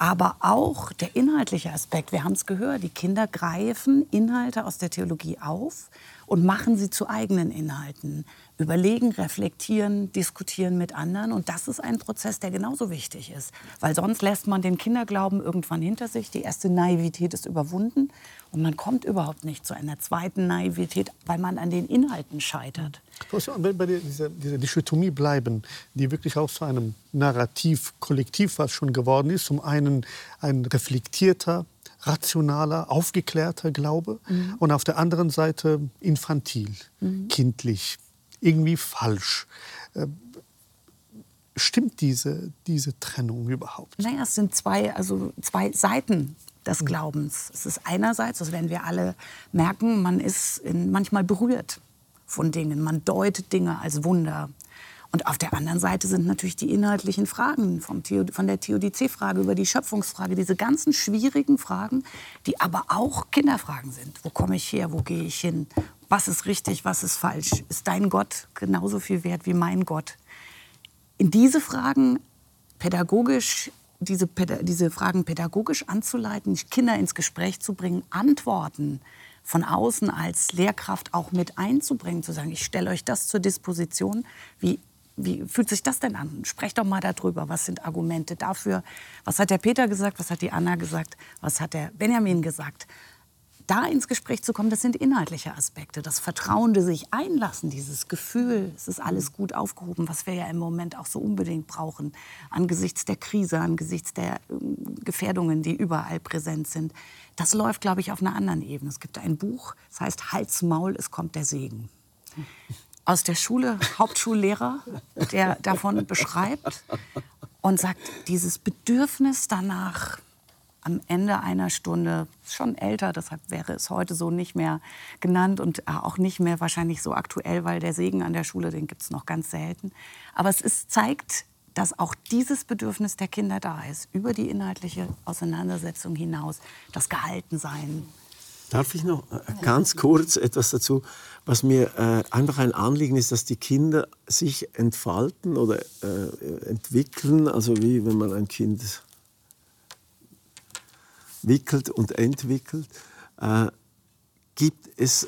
Aber auch der inhaltliche Aspekt, wir haben es gehört, die Kinder greifen Inhalte aus der Theologie auf und machen sie zu eigenen Inhalten überlegen, reflektieren, diskutieren mit anderen. Und das ist ein Prozess, der genauso wichtig ist. Weil sonst lässt man den Kinderglauben irgendwann hinter sich. Die erste Naivität ist überwunden. Und man kommt überhaupt nicht zu einer zweiten Naivität, weil man an den Inhalten scheitert.
Wenn bei dieser, dieser Dichotomie bleiben, die wirklich auch zu einem Narrativ, Kollektiv was schon geworden ist, zum einen ein reflektierter, rationaler, aufgeklärter Glaube mhm. und auf der anderen Seite infantil, mhm. kindlich, irgendwie falsch. Äh, stimmt diese, diese Trennung überhaupt?
Naja, es sind zwei, also zwei Seiten des mhm. Glaubens. Es ist einerseits, das werden wir alle merken, man ist in, manchmal berührt von Dingen, man deutet Dinge als Wunder. Und auf der anderen Seite sind natürlich die inhaltlichen Fragen, vom von der Theodizee-Frage über die Schöpfungsfrage, diese ganzen schwierigen Fragen, die aber auch Kinderfragen sind. Wo komme ich her, wo gehe ich hin, was ist richtig, was ist falsch? Ist dein Gott genauso viel wert wie mein Gott? In diese Fragen pädagogisch, diese, diese Fragen pädagogisch anzuleiten, Kinder ins Gespräch zu bringen, Antworten von außen als Lehrkraft auch mit einzubringen, zu sagen, ich stelle euch das zur Disposition, wie wie fühlt sich das denn an? Sprecht doch mal darüber. Was sind Argumente dafür? Was hat der Peter gesagt? Was hat die Anna gesagt? Was hat der Benjamin gesagt? da ins Gespräch zu kommen, das sind inhaltliche Aspekte. Das Vertrauende sich einlassen, dieses Gefühl, es ist alles gut aufgehoben, was wir ja im Moment auch so unbedingt brauchen, angesichts der Krise, angesichts der ähm, Gefährdungen, die überall präsent sind. Das läuft, glaube ich, auf einer anderen Ebene. Es gibt ein Buch, das heißt Hals, Maul, es kommt der Segen. Aus der Schule, Hauptschullehrer, der davon beschreibt und sagt, dieses Bedürfnis danach, am Ende einer Stunde, schon älter, deshalb wäre es heute so nicht mehr genannt und auch nicht mehr wahrscheinlich so aktuell, weil der Segen an der Schule, den gibt es noch ganz selten. Aber es ist, zeigt, dass auch dieses Bedürfnis der Kinder da ist, über die inhaltliche Auseinandersetzung hinaus, das Gehaltensein,
Darf ich noch äh, ganz kurz etwas dazu? Was mir äh, einfach ein Anliegen ist, dass die Kinder sich entfalten oder äh, entwickeln, also wie wenn man ein Kind wickelt und entwickelt, äh, gibt es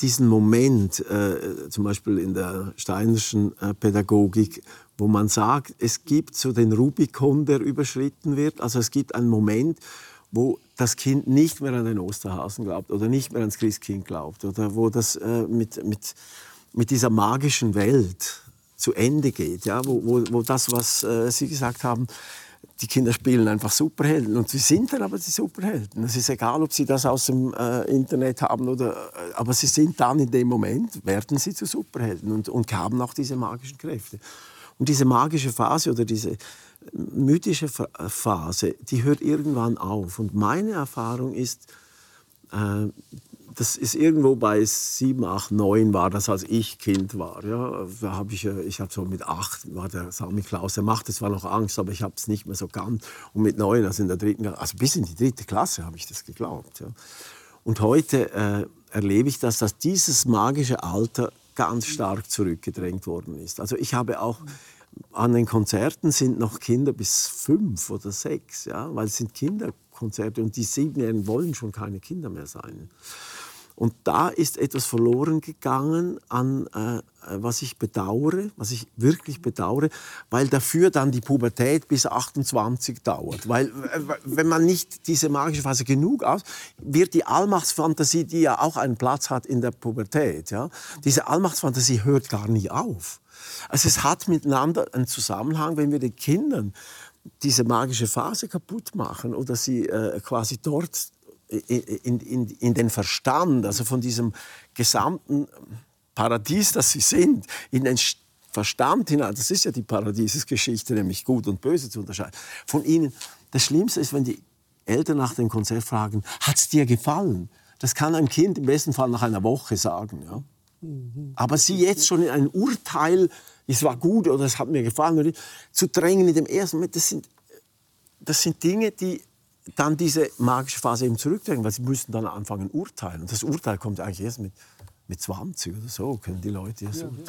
diesen Moment, äh, zum Beispiel in der steinerschen äh, Pädagogik, wo man sagt, es gibt so den Rubikon, der überschritten wird. Also es gibt einen Moment, wo das Kind nicht mehr an den Osterhasen glaubt oder nicht mehr ans Christkind glaubt oder wo das äh, mit, mit, mit dieser magischen Welt zu Ende geht, ja? wo, wo, wo das, was äh, Sie gesagt haben, die Kinder spielen einfach Superhelden und sie sind dann aber die Superhelden. Es ist egal, ob sie das aus dem äh, Internet haben oder, äh, aber sie sind dann in dem Moment, werden sie zu Superhelden und, und haben auch diese magischen Kräfte. Und diese magische Phase oder diese mythische Phase, die hört irgendwann auf. Und meine Erfahrung ist, äh, das ist irgendwo bei sieben, acht, neun war das, als ich Kind war. Ja, da habe ich, ich habe so mit acht war der Sami Klaus, der macht zwar noch Angst, aber ich habe es nicht mehr so ganz. Und mit neun, also in der dritten, also bis in die dritte Klasse habe ich das geglaubt. Ja. Und heute äh, erlebe ich das, dass dieses magische Alter ganz stark zurückgedrängt worden ist. Also ich habe auch an den Konzerten sind noch Kinder bis fünf oder sechs, ja, weil es sind Kinderkonzerte und die Siebenjährigen wollen schon keine Kinder mehr sein. Und da ist etwas verloren gegangen an, äh, was ich bedauere, was ich wirklich bedauere, weil dafür dann die Pubertät bis 28 dauert. Weil äh, wenn man nicht diese magische Phase genug aus, wird die Allmachtsfantasie, die ja auch einen Platz hat in der Pubertät, ja, diese Allmachtsfantasie hört gar nie auf. Also es hat miteinander einen Zusammenhang, wenn wir den Kindern diese magische Phase kaputt machen oder sie äh, quasi dort in, in, in den Verstand, also von diesem gesamten Paradies, das sie sind, in den Verstand hinein, das ist ja die Paradiesesgeschichte, nämlich gut und böse zu unterscheiden, von ihnen, das Schlimmste ist, wenn die Eltern nach dem Konzert fragen, hat es dir gefallen? Das kann ein Kind im besten Fall nach einer Woche sagen. Ja? Aber sie jetzt schon in ein Urteil, es war gut oder es hat mir gefallen, zu drängen in dem ersten Moment, das sind, das sind Dinge, die dann diese magische Phase eben zurückdrängen, weil sie müssen dann anfangen urteilen. Und das Urteil kommt eigentlich erst mit, mit 20 oder so, können die Leute ja, urteilen.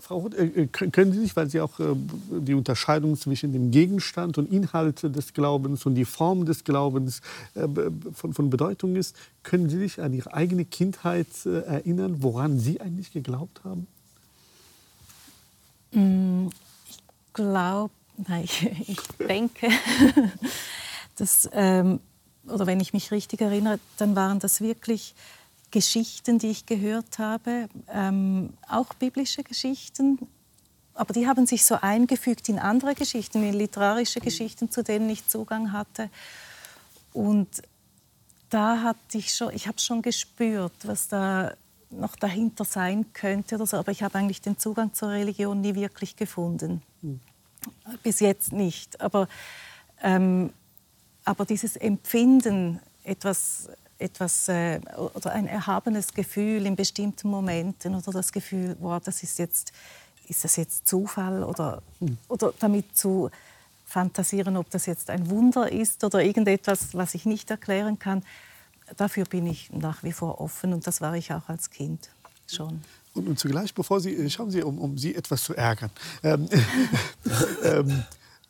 Frau Roth, äh, können Sie sich, weil Sie auch äh, die Unterscheidung zwischen dem Gegenstand und Inhalt des Glaubens und die Form des Glaubens äh, von, von Bedeutung ist, können Sie sich an Ihre eigene Kindheit erinnern, woran Sie eigentlich geglaubt haben?
Mm, ich glaube, nein, ich denke, dass, ähm, oder wenn ich mich richtig erinnere, dann waren das wirklich Geschichten, die ich gehört habe, ähm, auch biblische Geschichten, aber die haben sich so eingefügt in andere Geschichten, in literarische Geschichten, zu denen ich Zugang hatte. Und da hatte ich schon, ich habe schon gespürt, was da noch dahinter sein könnte oder so, aber ich habe eigentlich den Zugang zur Religion nie wirklich gefunden. Mhm. Bis jetzt nicht. Aber, ähm, aber dieses Empfinden, etwas, etwas äh, oder ein erhabenes Gefühl in bestimmten Momenten oder das Gefühl, wow, das ist jetzt, ist das jetzt Zufall oder, mhm. oder damit zu fantasieren, ob das jetzt ein Wunder ist oder irgendetwas, was ich nicht erklären kann dafür bin ich nach wie vor offen und das war ich auch als Kind schon.
Und, und zugleich, bevor Sie, schauen Sie, um, um Sie etwas zu ärgern. Ähm, ähm,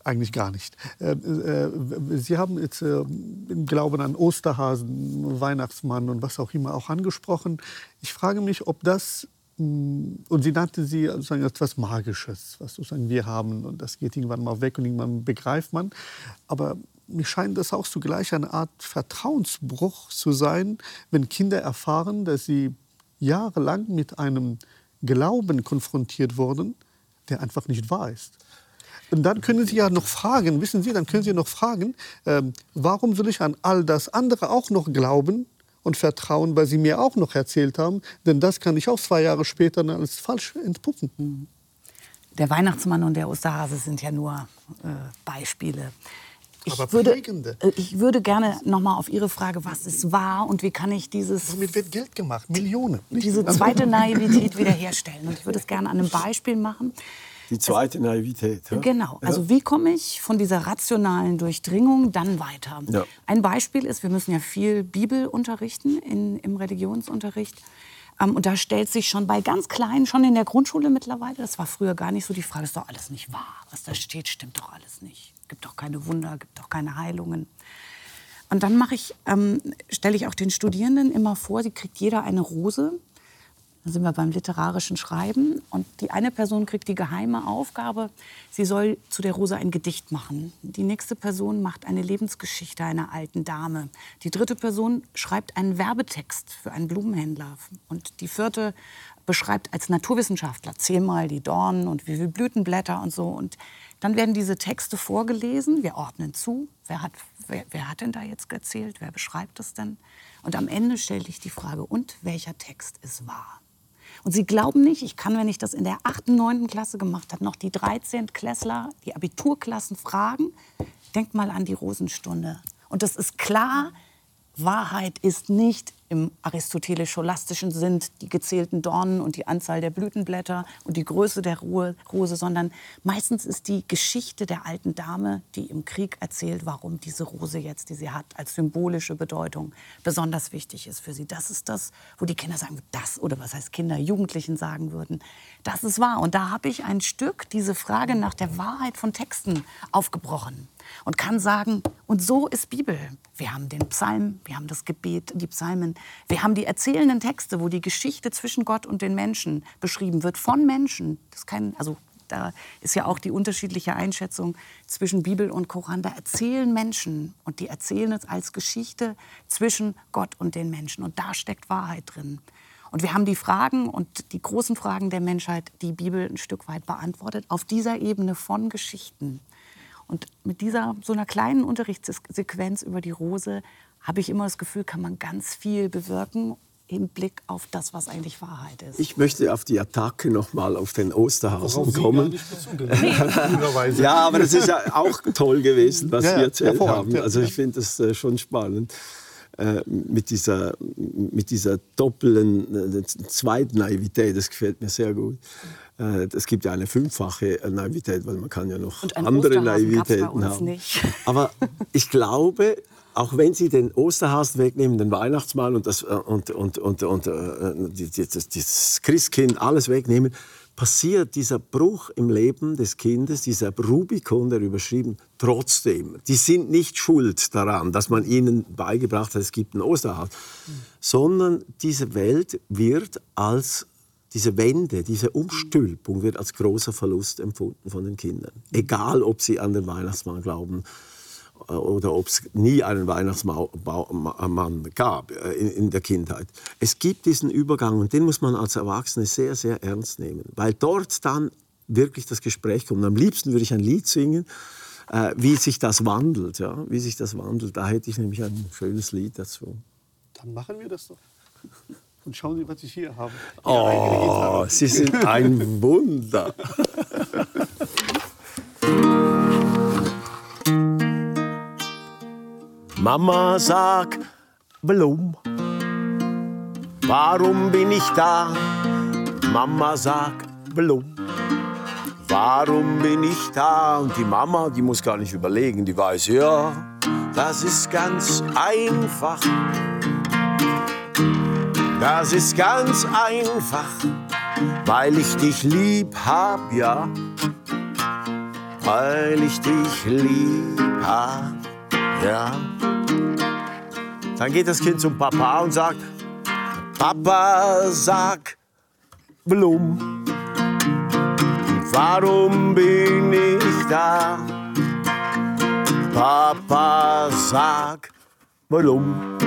eigentlich gar nicht. Ähm, äh, Sie haben jetzt äh, im Glauben an Osterhasen, Weihnachtsmann und was auch immer auch angesprochen. Ich frage mich, ob das mm, und sie nannte sie sozusagen etwas Magisches, was sozusagen wir haben und das geht irgendwann mal weg und irgendwann begreift man. Aber mir scheint das auch zugleich eine Art Vertrauensbruch zu sein, wenn Kinder erfahren, dass sie jahrelang mit einem Glauben konfrontiert wurden, der einfach nicht wahr ist. Und dann können Sie ja noch fragen, wissen Sie, dann können Sie noch fragen, äh, warum soll ich an all das andere auch noch glauben und Vertrauen, weil sie mir auch noch erzählt haben. Denn das kann ich auch zwei Jahre später dann als falsch entpuppen.
Mhm. Der Weihnachtsmann und der Osterhase sind ja nur äh, Beispiele. Ich
Aber
würde, äh, ich würde gerne noch mal auf Ihre Frage, was es war und wie kann ich dieses
Damit wird Geld gemacht, Millionen.
diese zweite Naivität wiederherstellen. Und ich würde es gerne an einem Beispiel machen.
Die zweite Naivität. Ja?
Genau. Also wie komme ich von dieser rationalen Durchdringung dann weiter?
Ja.
Ein Beispiel ist, wir müssen ja viel Bibel unterrichten in, im Religionsunterricht. Ähm, und da stellt sich schon bei ganz Kleinen, schon in der Grundschule mittlerweile, das war früher gar nicht so, die Frage ist doch alles nicht wahr. Was da steht, stimmt doch alles nicht. Gibt doch keine Wunder, gibt doch keine Heilungen. Und dann mache ich, ähm, stelle ich auch den Studierenden immer vor, sie kriegt jeder eine Rose. Dann sind wir beim literarischen Schreiben. Und die eine Person kriegt die geheime Aufgabe, sie soll zu der Rose ein Gedicht machen. Die nächste Person macht eine Lebensgeschichte einer alten Dame. Die dritte Person schreibt einen Werbetext für einen Blumenhändler. Und die vierte beschreibt als Naturwissenschaftler zehnmal die Dornen und wie viele Blütenblätter und so. Und dann werden diese Texte vorgelesen. Wir ordnen zu. Wer hat, wer, wer hat denn da jetzt erzählt? Wer beschreibt es denn? Und am Ende stelle ich die Frage, und welcher Text ist wahr? Und Sie glauben nicht, ich kann, wenn ich das in der 8., 9. Klasse gemacht habe, noch die 13. Klässler, die Abiturklassen fragen. Denkt mal an die Rosenstunde. Und das ist klar, Wahrheit ist nicht im aristotelisch-scholastischen Sinn die gezählten Dornen und die Anzahl der Blütenblätter und die Größe der Ruhe, Rose, sondern meistens ist die Geschichte der alten Dame, die im Krieg erzählt, warum diese Rose jetzt, die sie hat, als symbolische Bedeutung besonders wichtig ist für sie. Das ist das, wo die Kinder sagen, das, oder was heißt Kinder, Jugendlichen sagen würden, das ist wahr. Und da habe ich ein Stück diese Frage nach der Wahrheit von Texten aufgebrochen und kann sagen, und so ist Bibel. Wir haben den Psalm, wir haben das Gebet, die Psalmen, wir haben die erzählenden Texte, wo die Geschichte zwischen Gott und den Menschen beschrieben wird, von Menschen. Das kein, also da ist ja auch die unterschiedliche Einschätzung zwischen Bibel und Koran. Da erzählen Menschen und die erzählen es als Geschichte zwischen Gott und den Menschen. Und da steckt Wahrheit drin. Und wir haben die Fragen und die großen Fragen der Menschheit, die Bibel ein Stück weit beantwortet, auf dieser Ebene von Geschichten. Und mit dieser so einer kleinen Unterrichtssequenz über die Rose habe ich immer das Gefühl, kann man ganz viel bewirken im Blick auf das, was eigentlich Wahrheit ist.
Ich möchte auf die Attacke noch mal auf den Osterhasen kommen. Ja, aber das ist ja auch toll gewesen, was
Ja,
Sie
ja,
erzählt haben. Also ich finde das äh, schon spannend. Äh, mit dieser, mit dieser doppelten äh, Zweitnaivität, das gefällt mir sehr gut. Äh, Es gibt ja eine fünffache Naivität, weil man kann ja noch andere Naivitäten haben.
nicht.
Aber ich glaube, auch wenn Sie den Osterhasen wegnehmen, den Weihnachtsmann und das, und, und, und, und, das Christkind, alles wegnehmen, passiert dieser Bruch im Leben des Kindes, dieser Rubikon, der überschrieben, trotzdem. Die sind nicht schuld daran, dass man ihnen beigebracht hat, es gibt einen Osterhasen, sondern diese Welt wird als diese Wende, diese Umstülpung wird als großer Verlust empfunden von den Kindern. Egal, ob sie an den Weihnachtsmann glauben oder ob es nie einen Weihnachtsmann gab äh, in, in der Kindheit. Es gibt diesen Übergang und den muss man als Erwachsene sehr, sehr ernst nehmen, weil dort dann wirklich das Gespräch kommt. Am liebsten würde ich ein Lied singen, äh, wie sich das wandelt, ja, wie sich das wandelt. Da hätte ich nämlich ein schönes Lied dazu.
Dann machen wir das doch. Und schauen Sie, was ich hier habe.
Oh. Sie sind ein Wunder. Mama, sag, warum? Warum bin ich da? Mama, sag, warum? Warum bin ich da? Und die Mama, die muss gar nicht überlegen, die weiß, ja, das ist ganz einfach. Das ist ganz einfach, weil ich dich lieb hab, ja. Weil ich dich lieb hab, ja. Dann geht das Kind zum Papa und sagt, Papa, sag, warum? Warum bin ich da? Papa, sag, warum?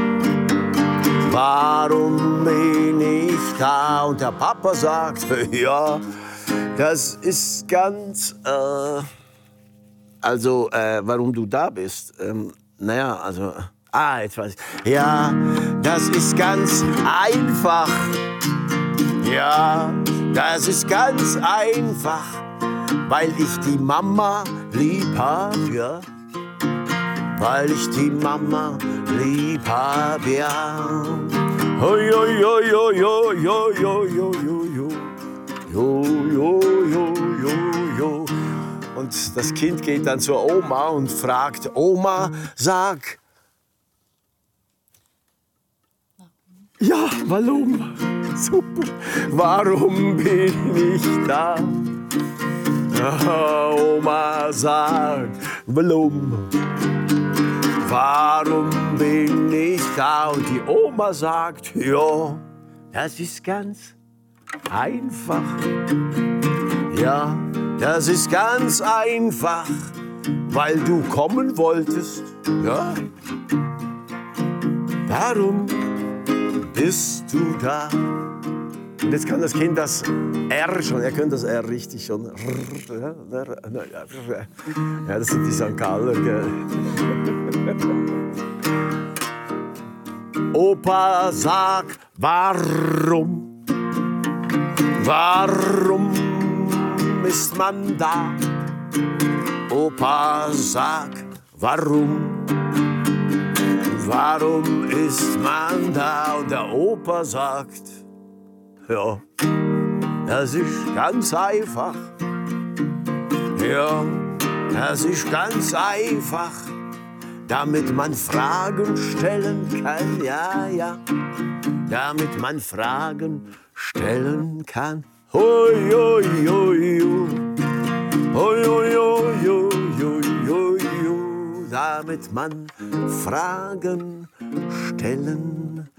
Warum bin ich da? Und der Papa sagt, ja, das ist ganz, äh, also, äh, warum du da bist. Ähm, naja, also Ah, jetzt weiß ich. Ja, das ist ganz einfach. Ja, das ist ganz einfach, weil ich die Mama lieb hab, ja. Weil ich die Mama lieb hab, ja. Hoi, hoi, hoi, hoi, hoi, hoi, hoi, hoi, hoi. Jo, jo. Und das Kind geht dann zur Oma und fragt, Oma, sag, ja, warum? Super. Warum bin ich da? Ah, Oma sagt, warum? Warum bin ich da? Und die Oma sagt, ja, das ist ganz einfach. Ja, das ist ganz einfach, weil du kommen wolltest. Ja, darum bist du da. Und jetzt kann das Kind das R schon, er könnte das R richtig schon. Ja, das sind die St. Galler? Opa, sag, warum? Warum ist man da? Opa, sag, warum? Warum ist man da? Und der Opa sagt, ja, das ist ganz einfach. Ja, das ist ganz einfach, damit man Fragen stellen kann. Ja, ja, damit man Fragen stellen kann. Hoi, hoi, hoi, damit man Fragen stellen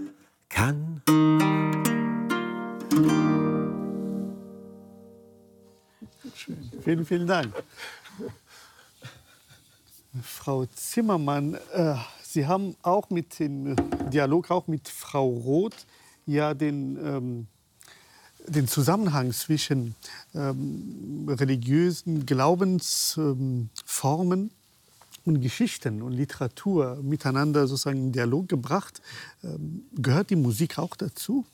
kann.
Schön. Vielen, vielen Dank. Frau Zimmermann, äh, Sie haben auch mit dem Dialog auch mit Frau Roth ja den, ähm, den Zusammenhang zwischen ähm, religiösen Glaubensformen ähm, und Geschichten und Literatur miteinander sozusagen in Dialog gebracht. Ähm, gehört die Musik auch dazu?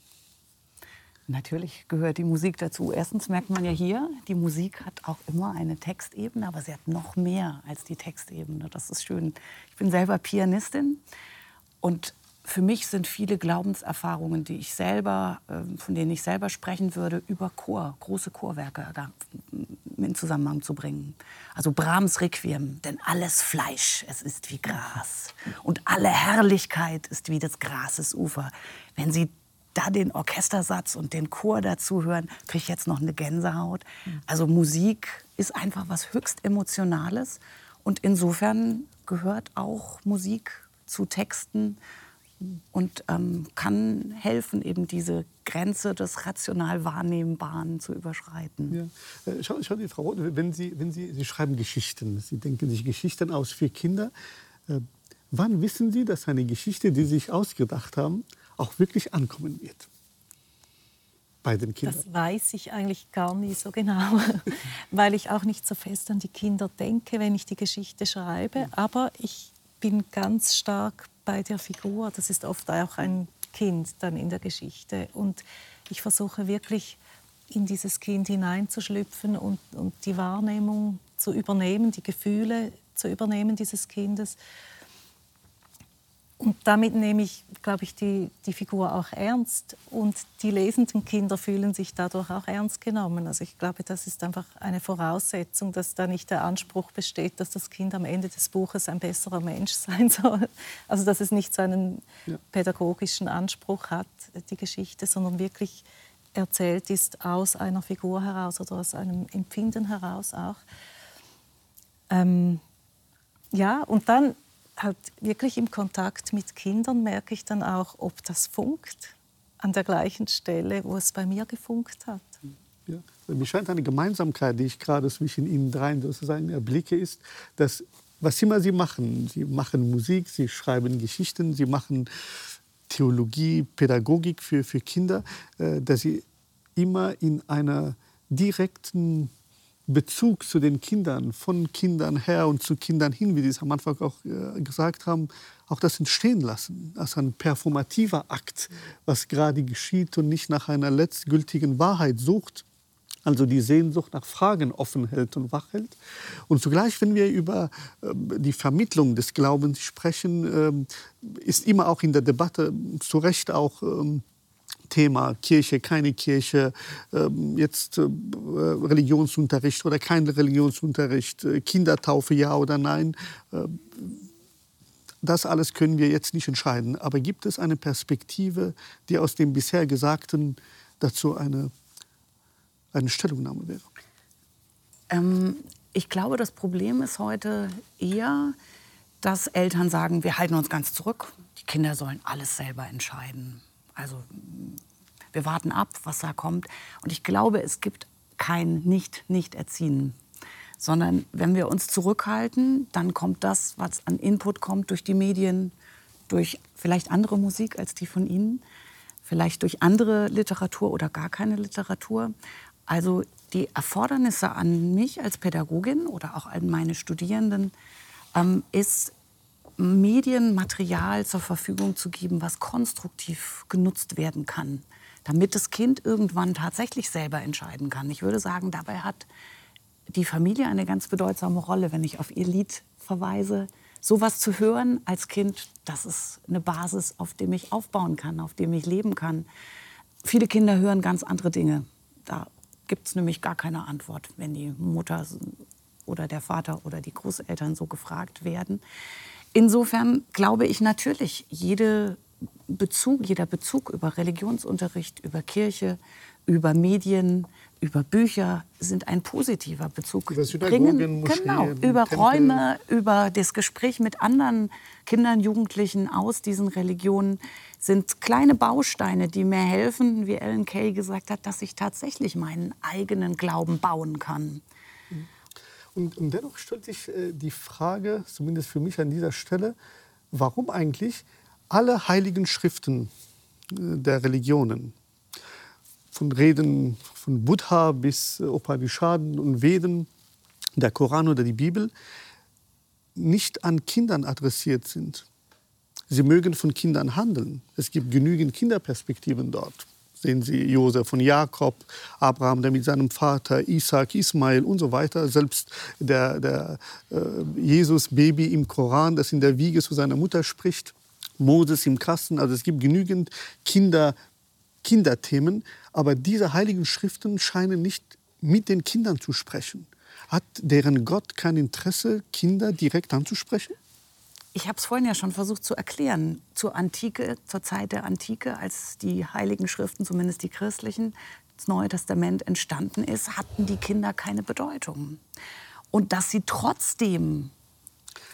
Natürlich gehört die Musik dazu. Erstens merkt man ja hier, die Musik hat auch immer eine Textebene, aber sie hat noch mehr als die Textebene. Das ist schön. Ich bin selber Pianistin und für mich sind viele Glaubenserfahrungen, die ich selber, ähm, von denen ich selber sprechen würde, über Chor, große Chorwerke da in Zusammenhang zu bringen. Also Brahms Requiem, denn alles Fleisch, es ist wie Gras und alle Herrlichkeit ist wie des Grases Ufer. Wenn Sie da den Orchestersatz und den Chor dazu hören, kriege ich jetzt noch eine Gänsehaut. Also Musik ist einfach was höchst Emotionales. Und insofern gehört auch Musik zu Texten und ähm, kann helfen, eben diese Grenze des rational Wahrnehmbaren zu überschreiten.
Ja. Äh, schauen, schauen Sie, Frau Roth, wenn Sie, wenn Sie, Sie schreiben Geschichten, Sie denken sich Geschichten aus für Kinder. Äh, wann wissen Sie, dass eine Geschichte, die Sie sich ausgedacht haben, auch wirklich ankommen wird bei den Kindern?
Das weiß ich eigentlich gar nicht so genau, weil ich auch nicht so fest an die Kinder denke, wenn ich die Geschichte schreibe. Aber ich bin ganz stark bei der Figur. Das ist oft auch ein Kind dann in der Geschichte. Und ich versuche wirklich in dieses Kind hineinzuschlüpfen und, und die Wahrnehmung zu übernehmen, die Gefühle zu übernehmen dieses Kindes. Und damit nehme ich, glaube ich, die, die Figur auch ernst. Und die lesenden Kinder fühlen sich dadurch auch ernst genommen. Also ich glaube, das ist einfach eine Voraussetzung, dass da nicht der Anspruch besteht, dass das Kind am Ende des Buches ein besserer Mensch sein soll. Also dass es nicht so einen ja. pädagogischen Anspruch hat, die Geschichte, sondern wirklich erzählt ist aus einer Figur heraus oder aus einem Empfinden heraus auch. Ähm, ja, und dann halt wirklich im Kontakt mit Kindern merke ich dann auch, ob das funkt an der gleichen Stelle, wo es bei mir gefunkt hat.
Ja. Mir scheint eine Gemeinsamkeit, die ich gerade zwischen Ihnen dreien sozusagen erblicke, ist, dass was immer Sie machen, Sie machen Musik, Sie schreiben Geschichten, Sie machen Theologie, Pädagogik für, für Kinder, äh, dass Sie immer in einer direkten Bezug zu den Kindern, von Kindern her und zu Kindern hin, wie Sie es am Anfang auch äh, gesagt haben, auch das entstehen lassen, als ein performativer Akt, was gerade geschieht und nicht nach einer letztgültigen Wahrheit sucht, also die Sehnsucht nach Fragen offen hält und wach hält. Und zugleich, wenn wir über äh, die Vermittlung des Glaubens sprechen, äh, ist immer auch in der Debatte zu Recht auch ähm, Thema Kirche, keine Kirche, ähm, jetzt äh, Religionsunterricht oder kein Religionsunterricht, äh, Kindertaufe ja oder nein. Äh, das alles können wir jetzt nicht entscheiden. Aber gibt es eine Perspektive, die aus dem bisher Gesagten dazu eine eine Stellungnahme wäre?
Ähm, ich glaube, das Problem ist heute eher, dass Eltern sagen, wir halten uns ganz zurück. Die Kinder sollen alles selber entscheiden. Also wir warten ab, was da kommt. Und ich glaube, es gibt kein Nicht-Nicht-Erziehen. Sondern wenn wir uns zurückhalten, dann kommt das, was an Input kommt durch die Medien, durch vielleicht andere Musik als die von Ihnen, vielleicht durch andere Literatur oder gar keine Literatur. Also die Erfordernisse an mich als Pädagogin oder auch an meine Studierenden ähm, ist, Medienmaterial zur Verfügung zu geben, was konstruktiv genutzt werden kann, damit das Kind irgendwann tatsächlich selber entscheiden kann. Ich würde sagen, dabei hat die Familie eine ganz bedeutsame Rolle, wenn ich auf ihr Lied verweise. Sowas zu hören als Kind, das ist eine Basis, auf dem ich aufbauen kann, auf dem ich leben kann. Viele Kinder hören ganz andere Dinge. Da gibt es nämlich gar keine Antwort, wenn die Mutter oder der Vater oder die Großeltern so gefragt werden. Insofern glaube ich natürlich, jede Bezug, jeder Bezug über Religionsunterricht, über Kirche, über Medien, über Bücher sind ein positiver Bezug.
Über Synagogen,
Moscheen, genau, über Tempel. Räume, über das Gespräch mit anderen Kindern, Jugendlichen aus diesen Religionen sind kleine Bausteine, die mir helfen, wie Ellen Kay gesagt hat, dass ich tatsächlich meinen eigenen Glauben bauen kann.
Und, und dennoch stellt sich äh, die Frage, zumindest für mich an dieser Stelle, warum eigentlich alle heiligen Schriften äh, der Religionen, von Reden von Buddha bis äh, Upanishaden und Veden, der Koran oder die Bibel, nicht an Kindern adressiert sind. Sie mögen von Kindern handeln. Es gibt genügend Kinderperspektiven dort. Sehen Sie Josef von Jakob, Abraham, der mit seinem Vater, Isaac, Ismail und so weiter. Selbst der, der äh, Jesus-Baby im Koran, das in der Wiege zu seiner Mutter spricht. Moses im Kasten. Also es gibt genügend Kinder, Kinderthemen. Aber diese heiligen Schriften scheinen nicht mit den Kindern zu sprechen. Hat deren Gott kein Interesse, Kinder direkt anzusprechen?
Ich habe es vorhin ja schon versucht zu erklären. Zur Antike, zur Zeit der Antike, als die heiligen Schriften, zumindest die christlichen, das Neue Testament entstanden ist, hatten die Kinder keine Bedeutung. Und dass sie trotzdem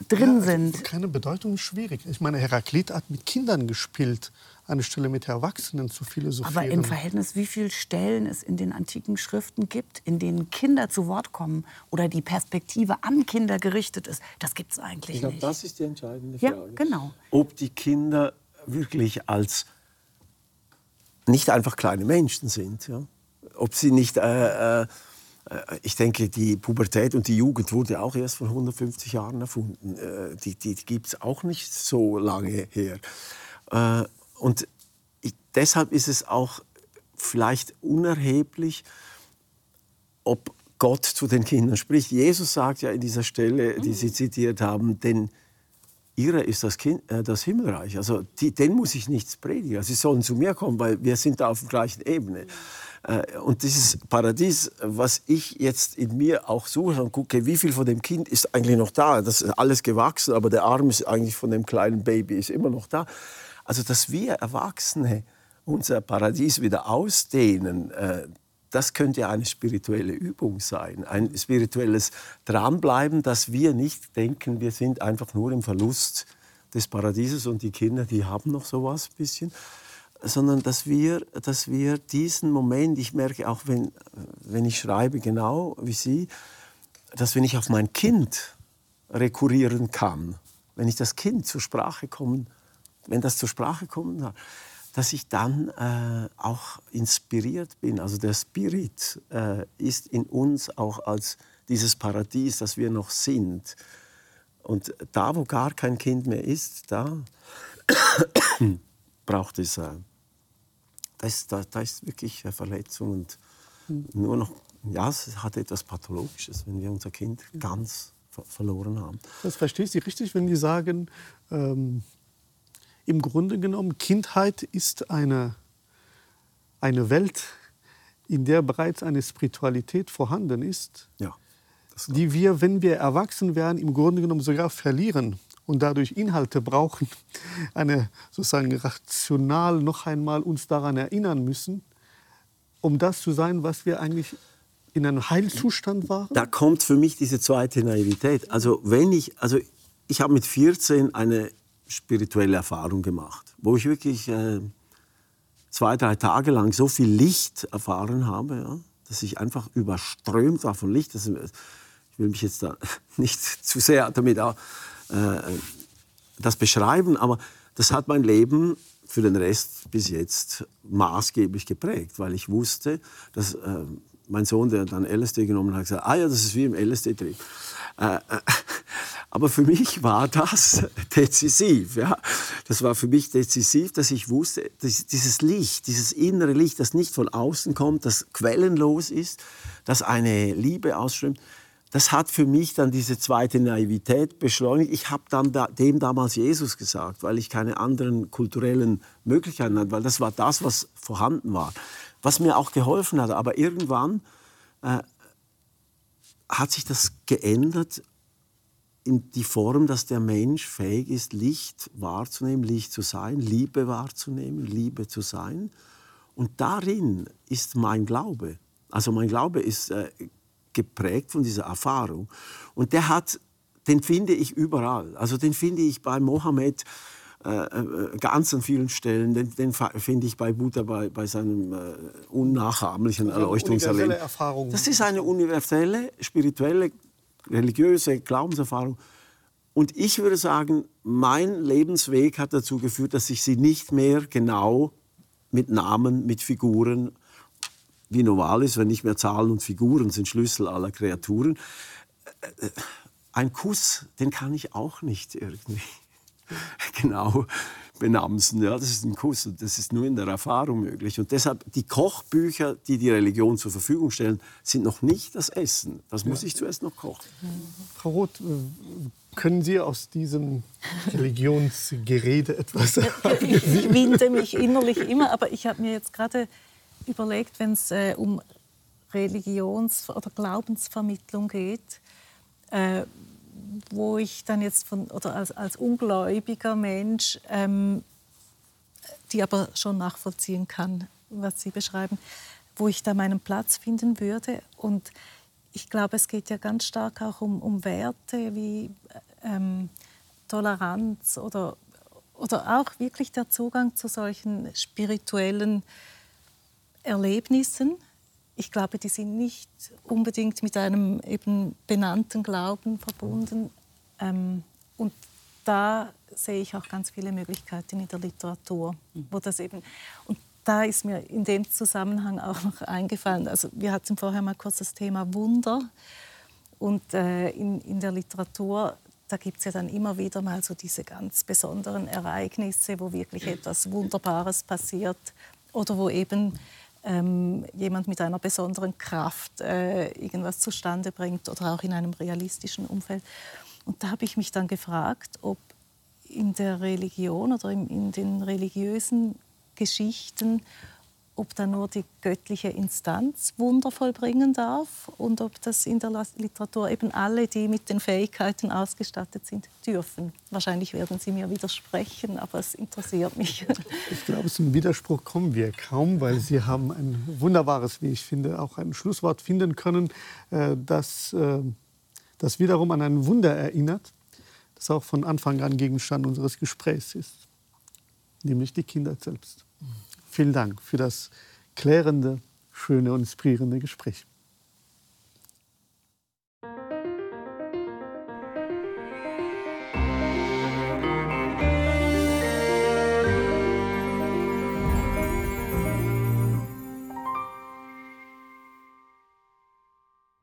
drin ja, also sind.
Keine Bedeutung ist schwierig. Ich meine, Heraklit hat mit Kindern gespielt anstelle mit Erwachsenen zu philosophieren.
Aber im Verhältnis, wie viele Stellen es in den antiken Schriften gibt, in denen Kinder zu Wort kommen oder die Perspektive an Kinder gerichtet ist, das gibt es eigentlich
ich glaub,
nicht.
Das ist die entscheidende Frage.
Ja, genau.
Ob die Kinder wirklich als nicht einfach kleine Menschen sind. Ja? Ob sie nicht... Äh, äh, ich denke, die Pubertät und die Jugend wurde auch erst vor 150 Jahren erfunden. Äh, die, die gibt es auch nicht so lange her. Äh, und ich, deshalb ist es auch vielleicht unerheblich, ob Gott zu den Kindern spricht. Jesus sagt ja in dieser Stelle, die Sie zitiert haben, denn ihre ist das, kind, äh, das Himmelreich. Also die, den muss ich nichts predigen. Sie sollen zu mir kommen, weil wir sind da auf der gleichen Ebene. Äh, und dieses Paradies, was ich jetzt in mir auch suche und gucke, wie viel von dem Kind ist eigentlich noch da. Das ist alles gewachsen, aber der Arm ist eigentlich von dem kleinen Baby ist immer noch da. Also, dass wir Erwachsene unser Paradies wieder ausdehnen, äh, das könnte eine spirituelle Übung sein, ein spirituelles Dranbleiben, dass wir nicht denken, wir sind einfach nur im Verlust des Paradieses und die Kinder, die haben noch sowas ein bisschen, sondern dass wir, dass wir diesen Moment, ich merke auch, wenn, wenn ich schreibe, genau wie Sie, dass wenn ich auf mein Kind rekurrieren kann, wenn ich das Kind zur Sprache kommen wenn das zur Sprache kommt, dass ich dann äh, auch inspiriert bin. Also der Spirit äh, ist in uns auch als dieses Paradies, das wir noch sind. und da, wo gar kein Kind mehr ist, da braucht es, da, ist, da, da ist wirklich eine Verletzung und nur noch, ja, es hat etwas Pathologisches, wenn wir unser Kind ganz ver verloren haben.
Das verstehe ich richtig, wenn die sagen, ähm, im Grunde genommen, Kindheit ist eine, eine Welt, in der bereits eine Spiritualität vorhanden ist,
Ja,
die wir, wenn wir erwachsen werden, im Grunde genommen sogar verlieren und dadurch Inhalte brauchen, eine sozusagen rational noch einmal uns daran erinnern müssen, um das zu sein, was wir eigentlich in einem Heilzustand waren.
da kommt für mich diese zweite Naivität. Also wenn ich, also ich habe mit 14 eine spirituelle Erfahrung gemacht, wo ich wirklich äh, zwei, drei Tage lang so viel Licht erfahren habe, ja, dass ich einfach überströmt war von Licht. Das, ich will mich jetzt da nicht zu sehr damit auch, äh, das beschreiben, aber das hat mein Leben für den Rest bis jetzt maßgeblich geprägt, weil ich wusste, dass äh, mein Sohn, der dann LSD genommen hat, gesagt, ah ja, das ist wie im LSD-Trip. Äh, äh, aber für mich war das dezisiv. Ja? Das war für mich dezisiv, dass ich wusste, dass dieses Licht, dieses innere Licht, das nicht von außen kommt, das quellenlos ist, das eine Liebe ausströmt, das hat für mich dann diese zweite Naivität beschleunigt. Ich habe dann da, dem damals Jesus gesagt, weil ich keine anderen kulturellen Möglichkeiten hatte, weil das war das, was vorhanden war, was mir auch geholfen hat. Aber irgendwann äh, hat sich das geändert in die Form, dass der Mensch fähig ist, Licht wahrzunehmen, Licht zu sein, Liebe wahrzunehmen, Liebe zu sein. Und darin ist mein Glaube. Also mein Glaube ist äh, geprägt von dieser Erfahrung. Und der hat, den finde ich überall. Also den finde ich bei Mohammed äh, äh, ganz an vielen Stellen. Den, den finde ich bei Buddha bei, bei seinem äh, unnachahmlichen Erleuchtungserleben.
Erfahrung.
Das ist eine universelle, spirituelle, religiöse Glaubenserfahrung. Und ich würde sagen, mein Lebensweg hat dazu geführt, dass ich sie nicht mehr genau mit Namen, mit Figuren, wie normal ist, wenn nicht mehr Zahlen und Figuren sind Schlüssel aller Kreaturen. Äh, äh, Ein Kuss, den kann ich auch nicht irgendwie genau benamsen. Ja, das ist ein Kuss und das ist nur in der Erfahrung möglich. Und deshalb, die Kochbücher, die die Religion zur Verfügung stellen, sind noch nicht das Essen. Das muss ich zuerst noch kochen.
Frau Roth, äh, können Sie aus diesem Religionsgerede etwas sagen?
Ich winde mich innerlich immer, aber ich habe mir jetzt gerade überlegt, wenn es äh, um Religions- oder Glaubensvermittlung geht, äh, wo ich dann jetzt von, oder als, als ungläubiger Mensch, ähm, die aber schon nachvollziehen kann, was Sie beschreiben, wo ich da meinen Platz finden würde. Und ich glaube, es geht ja ganz stark auch um, um Werte wie ähm, Toleranz oder, oder auch wirklich der Zugang zu solchen spirituellen Erlebnissen. Ich glaube, die sind nicht unbedingt mit einem eben benannten Glauben verbunden. Ähm, und da sehe ich auch ganz viele Möglichkeiten in der Literatur, wo das eben und da ist mir in dem Zusammenhang auch noch eingefallen. Also wir hatten vorher mal kurz das Thema Wunder und äh, in, in der Literatur da gibt es ja dann immer wieder mal so diese ganz besonderen Ereignisse, wo wirklich etwas Wunderbares passiert oder wo eben ähm, jemand mit einer besonderen Kraft äh, irgendwas zustande bringt oder auch in einem realistischen Umfeld. Und da habe ich mich dann gefragt, ob in der Religion oder in, in den religiösen Geschichten, ob da nur die göttliche Instanz Wunder vollbringen darf und ob das in der Literatur eben alle, die mit den Fähigkeiten ausgestattet sind, dürfen. Wahrscheinlich werden Sie mir widersprechen, aber es interessiert mich.
Ich glaube, zum Widerspruch kommen wir kaum, weil Sie haben ein wunderbares, wie ich finde, auch ein Schlusswort finden können, äh, das, äh, das wiederum an ein Wunder erinnert, das auch von Anfang an Gegenstand unseres Gesprächs ist, nämlich die Kinder selbst. Vielen Dank für das klärende, schöne und inspirierende Gespräch.